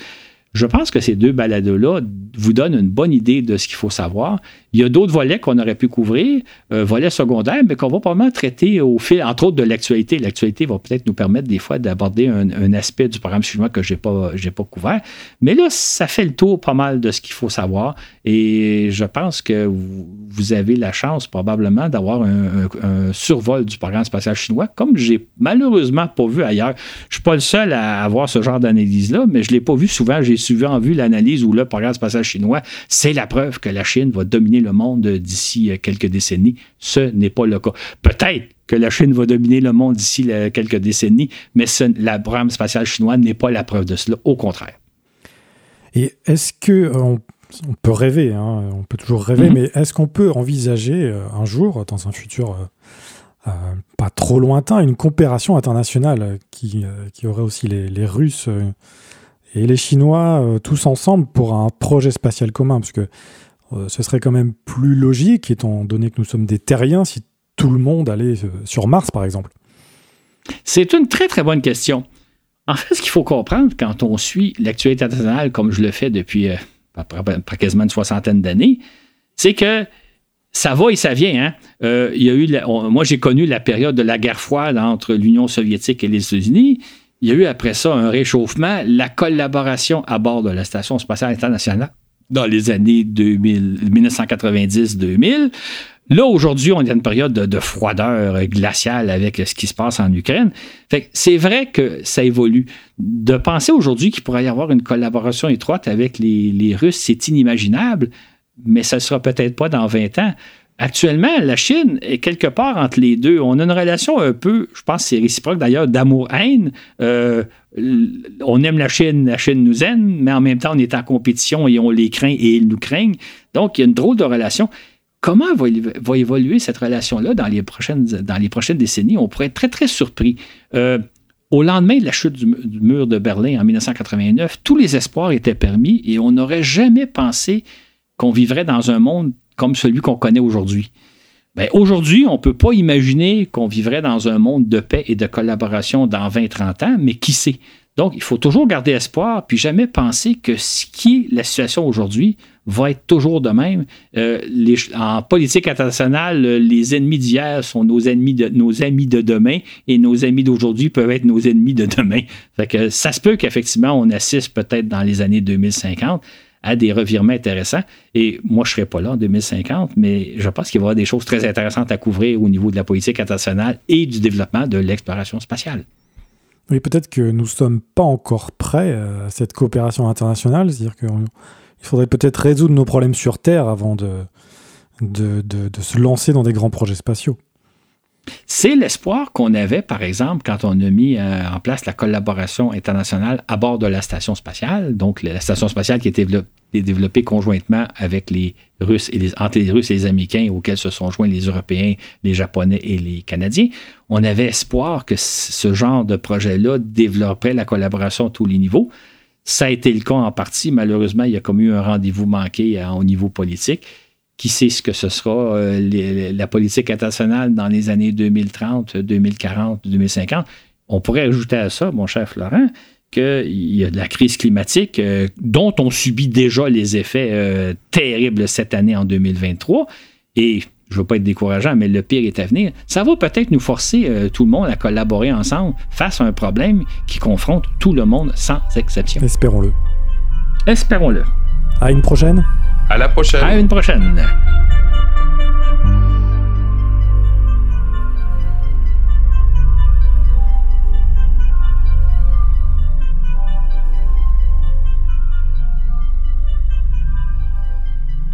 Je pense que ces deux balados-là vous donnent une bonne idée de ce qu'il faut savoir. Il y a d'autres volets qu'on aurait pu couvrir, euh, volets secondaires, mais qu'on va probablement traiter au fil, entre autres, de l'actualité. L'actualité va peut-être nous permettre des fois d'aborder un, aspect du programme chinois que je n'ai pas, pas couvert. Mais là, ça fait le tour pas mal de ce qu'il faut savoir. Et je pense que vous, avez la chance probablement d'avoir un, survol du programme spatial chinois, comme j'ai malheureusement pas vu ailleurs. Je ne suis pas le seul à avoir ce genre d'analyse-là, mais je ne l'ai pas vu souvent. J'ai souvent vu l'analyse où le programme spatial chinois, c'est la preuve que la Chine va dominer le monde d'ici euh, quelques décennies. Ce n'est pas le cas. Peut-être que la Chine va dominer le monde d'ici euh, quelques décennies, mais ce, la programme spatial chinois n'est pas la preuve de cela. Au contraire. Et est-ce que euh, on, peut rêver, hein, on peut toujours rêver, mm-hmm. mais est-ce qu'on peut envisager un jour, dans un futur pas trop lointain, une coopération internationale qui, qui aurait aussi les, les Russes et les Chinois euh, tous ensemble pour un projet spatial commun, parce que euh, ce serait quand même plus logique, étant donné que nous sommes des terriens, si tout le monde allait euh, sur Mars, par exemple. C'est une très très bonne question. En fait, ce qu'il faut comprendre quand on suit l'actualité internationale comme je le fais depuis quasiment une soixantaine d'années, c'est que ça va et ça vient. Hein. il y a eu moi, j'ai connu la période de la guerre froide entre l'Union soviétique et les États-Unis. Il y a eu après ça un réchauffement, la collaboration à bord de la Station spatiale internationale dans les années 1990-2000. Là, aujourd'hui, on est dans une période de, froideur glaciale avec ce qui se passe en Ukraine. Fait c'est vrai que ça évolue. De penser aujourd'hui qu'il pourrait y avoir une collaboration étroite avec les, les Russes, c'est inimaginable, mais ça ne sera peut-être pas dans 20 ans. Actuellement, la Chine est quelque part entre les deux. On a une relation un peu, je pense que c'est réciproque d'ailleurs, d'amour-haine. Euh, on aime la Chine, la Chine nous aime, mais en même temps, on est en compétition et on les craint et ils nous craignent. Donc, il y a une drôle de relation. Comment va, évoluer cette relation-là dans, les prochaines, dans les prochaines décennies? On pourrait être très, très surpris. Euh, au lendemain de la chute du, mur de Berlin en 1989, tous les espoirs étaient permis et on n'aurait jamais pensé qu'on vivrait dans un monde comme celui qu'on connaît aujourd'hui. Ben, aujourd'hui, on ne peut pas imaginer qu'on vivrait dans un monde de paix et de collaboration dans 20-30 ans, mais qui sait? Donc, il faut toujours garder espoir, puis jamais penser que ce qui est la situation aujourd'hui va être toujours de même. Euh, en politique internationale, les ennemis d'hier sont nos amis de demain et nos amis d'aujourd'hui peuvent être nos ennemis de demain. Ça se peut qu'effectivement, on assiste peut-être dans les années 2050 à des revirements intéressants. Et moi, je ne serai pas là en 2050, mais je pense qu'il va y avoir des choses très intéressantes à couvrir au niveau de la politique internationale et du développement de l'exploration spatiale. Oui, peut-être que nous ne sommes pas encore prêts à cette coopération internationale, c'est-à-dire qu'il faudrait peut-être résoudre nos problèmes sur Terre avant de, de, de se lancer dans des grands projets spatiaux. C'est l'espoir qu'on avait, par exemple, quand on a mis euh, en place la collaboration internationale à bord de la station spatiale, donc la station spatiale qui était développée conjointement avec les Russes et les, entre les Russes et les Américains, auxquels se sont joints les Européens, les Japonais et les Canadiens. On avait espoir que ce genre de projet-là développerait la collaboration à tous les niveaux. Ça a été le cas en partie. Malheureusement, il y a comme eu un rendez-vous manqué euh, au niveau politique qui sait ce que ce sera euh, la politique internationale dans les années 2030, 2040, 2050. On pourrait ajouter à ça, mon cher Florent, qu'il y a de la crise climatique euh, dont on subit déjà les effets euh, terribles cette année en 2023. Et je ne veux pas être décourageant, mais le pire est à venir. Ça va peut-être nous forcer tout le monde à collaborer ensemble face à un problème qui confronte tout le monde sans exception. Espérons-le. Espérons-le. À une prochaine. À la prochaine. À une prochaine.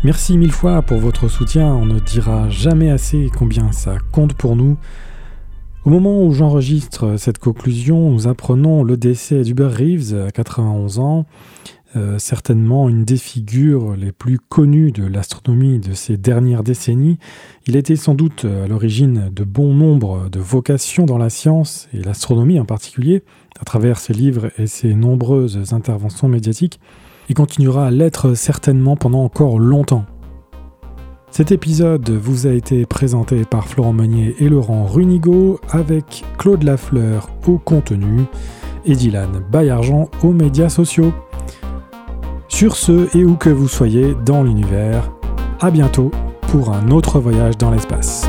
Merci mille fois pour votre soutien, on ne dira jamais assez combien ça compte pour nous. Au moment où j'enregistre cette conclusion, nous apprenons le décès d'Uber Reeves à 91 ans. Euh, certainement une des figures les plus connues de l'astronomie de ces dernières décennies. Il était sans doute à l'origine de bon nombre de vocations dans la science et l'astronomie en particulier, à travers ses livres et ses nombreuses interventions médiatiques. Il continuera à l'être certainement pendant encore longtemps. Cet épisode vous a été présenté par Florent Meunier et Laurent Runigo avec Claude Lafleur au contenu et Dylan Bayargent aux médias sociaux. Sur ce, et où que vous soyez dans l'univers, à bientôt pour un autre voyage dans l'espace.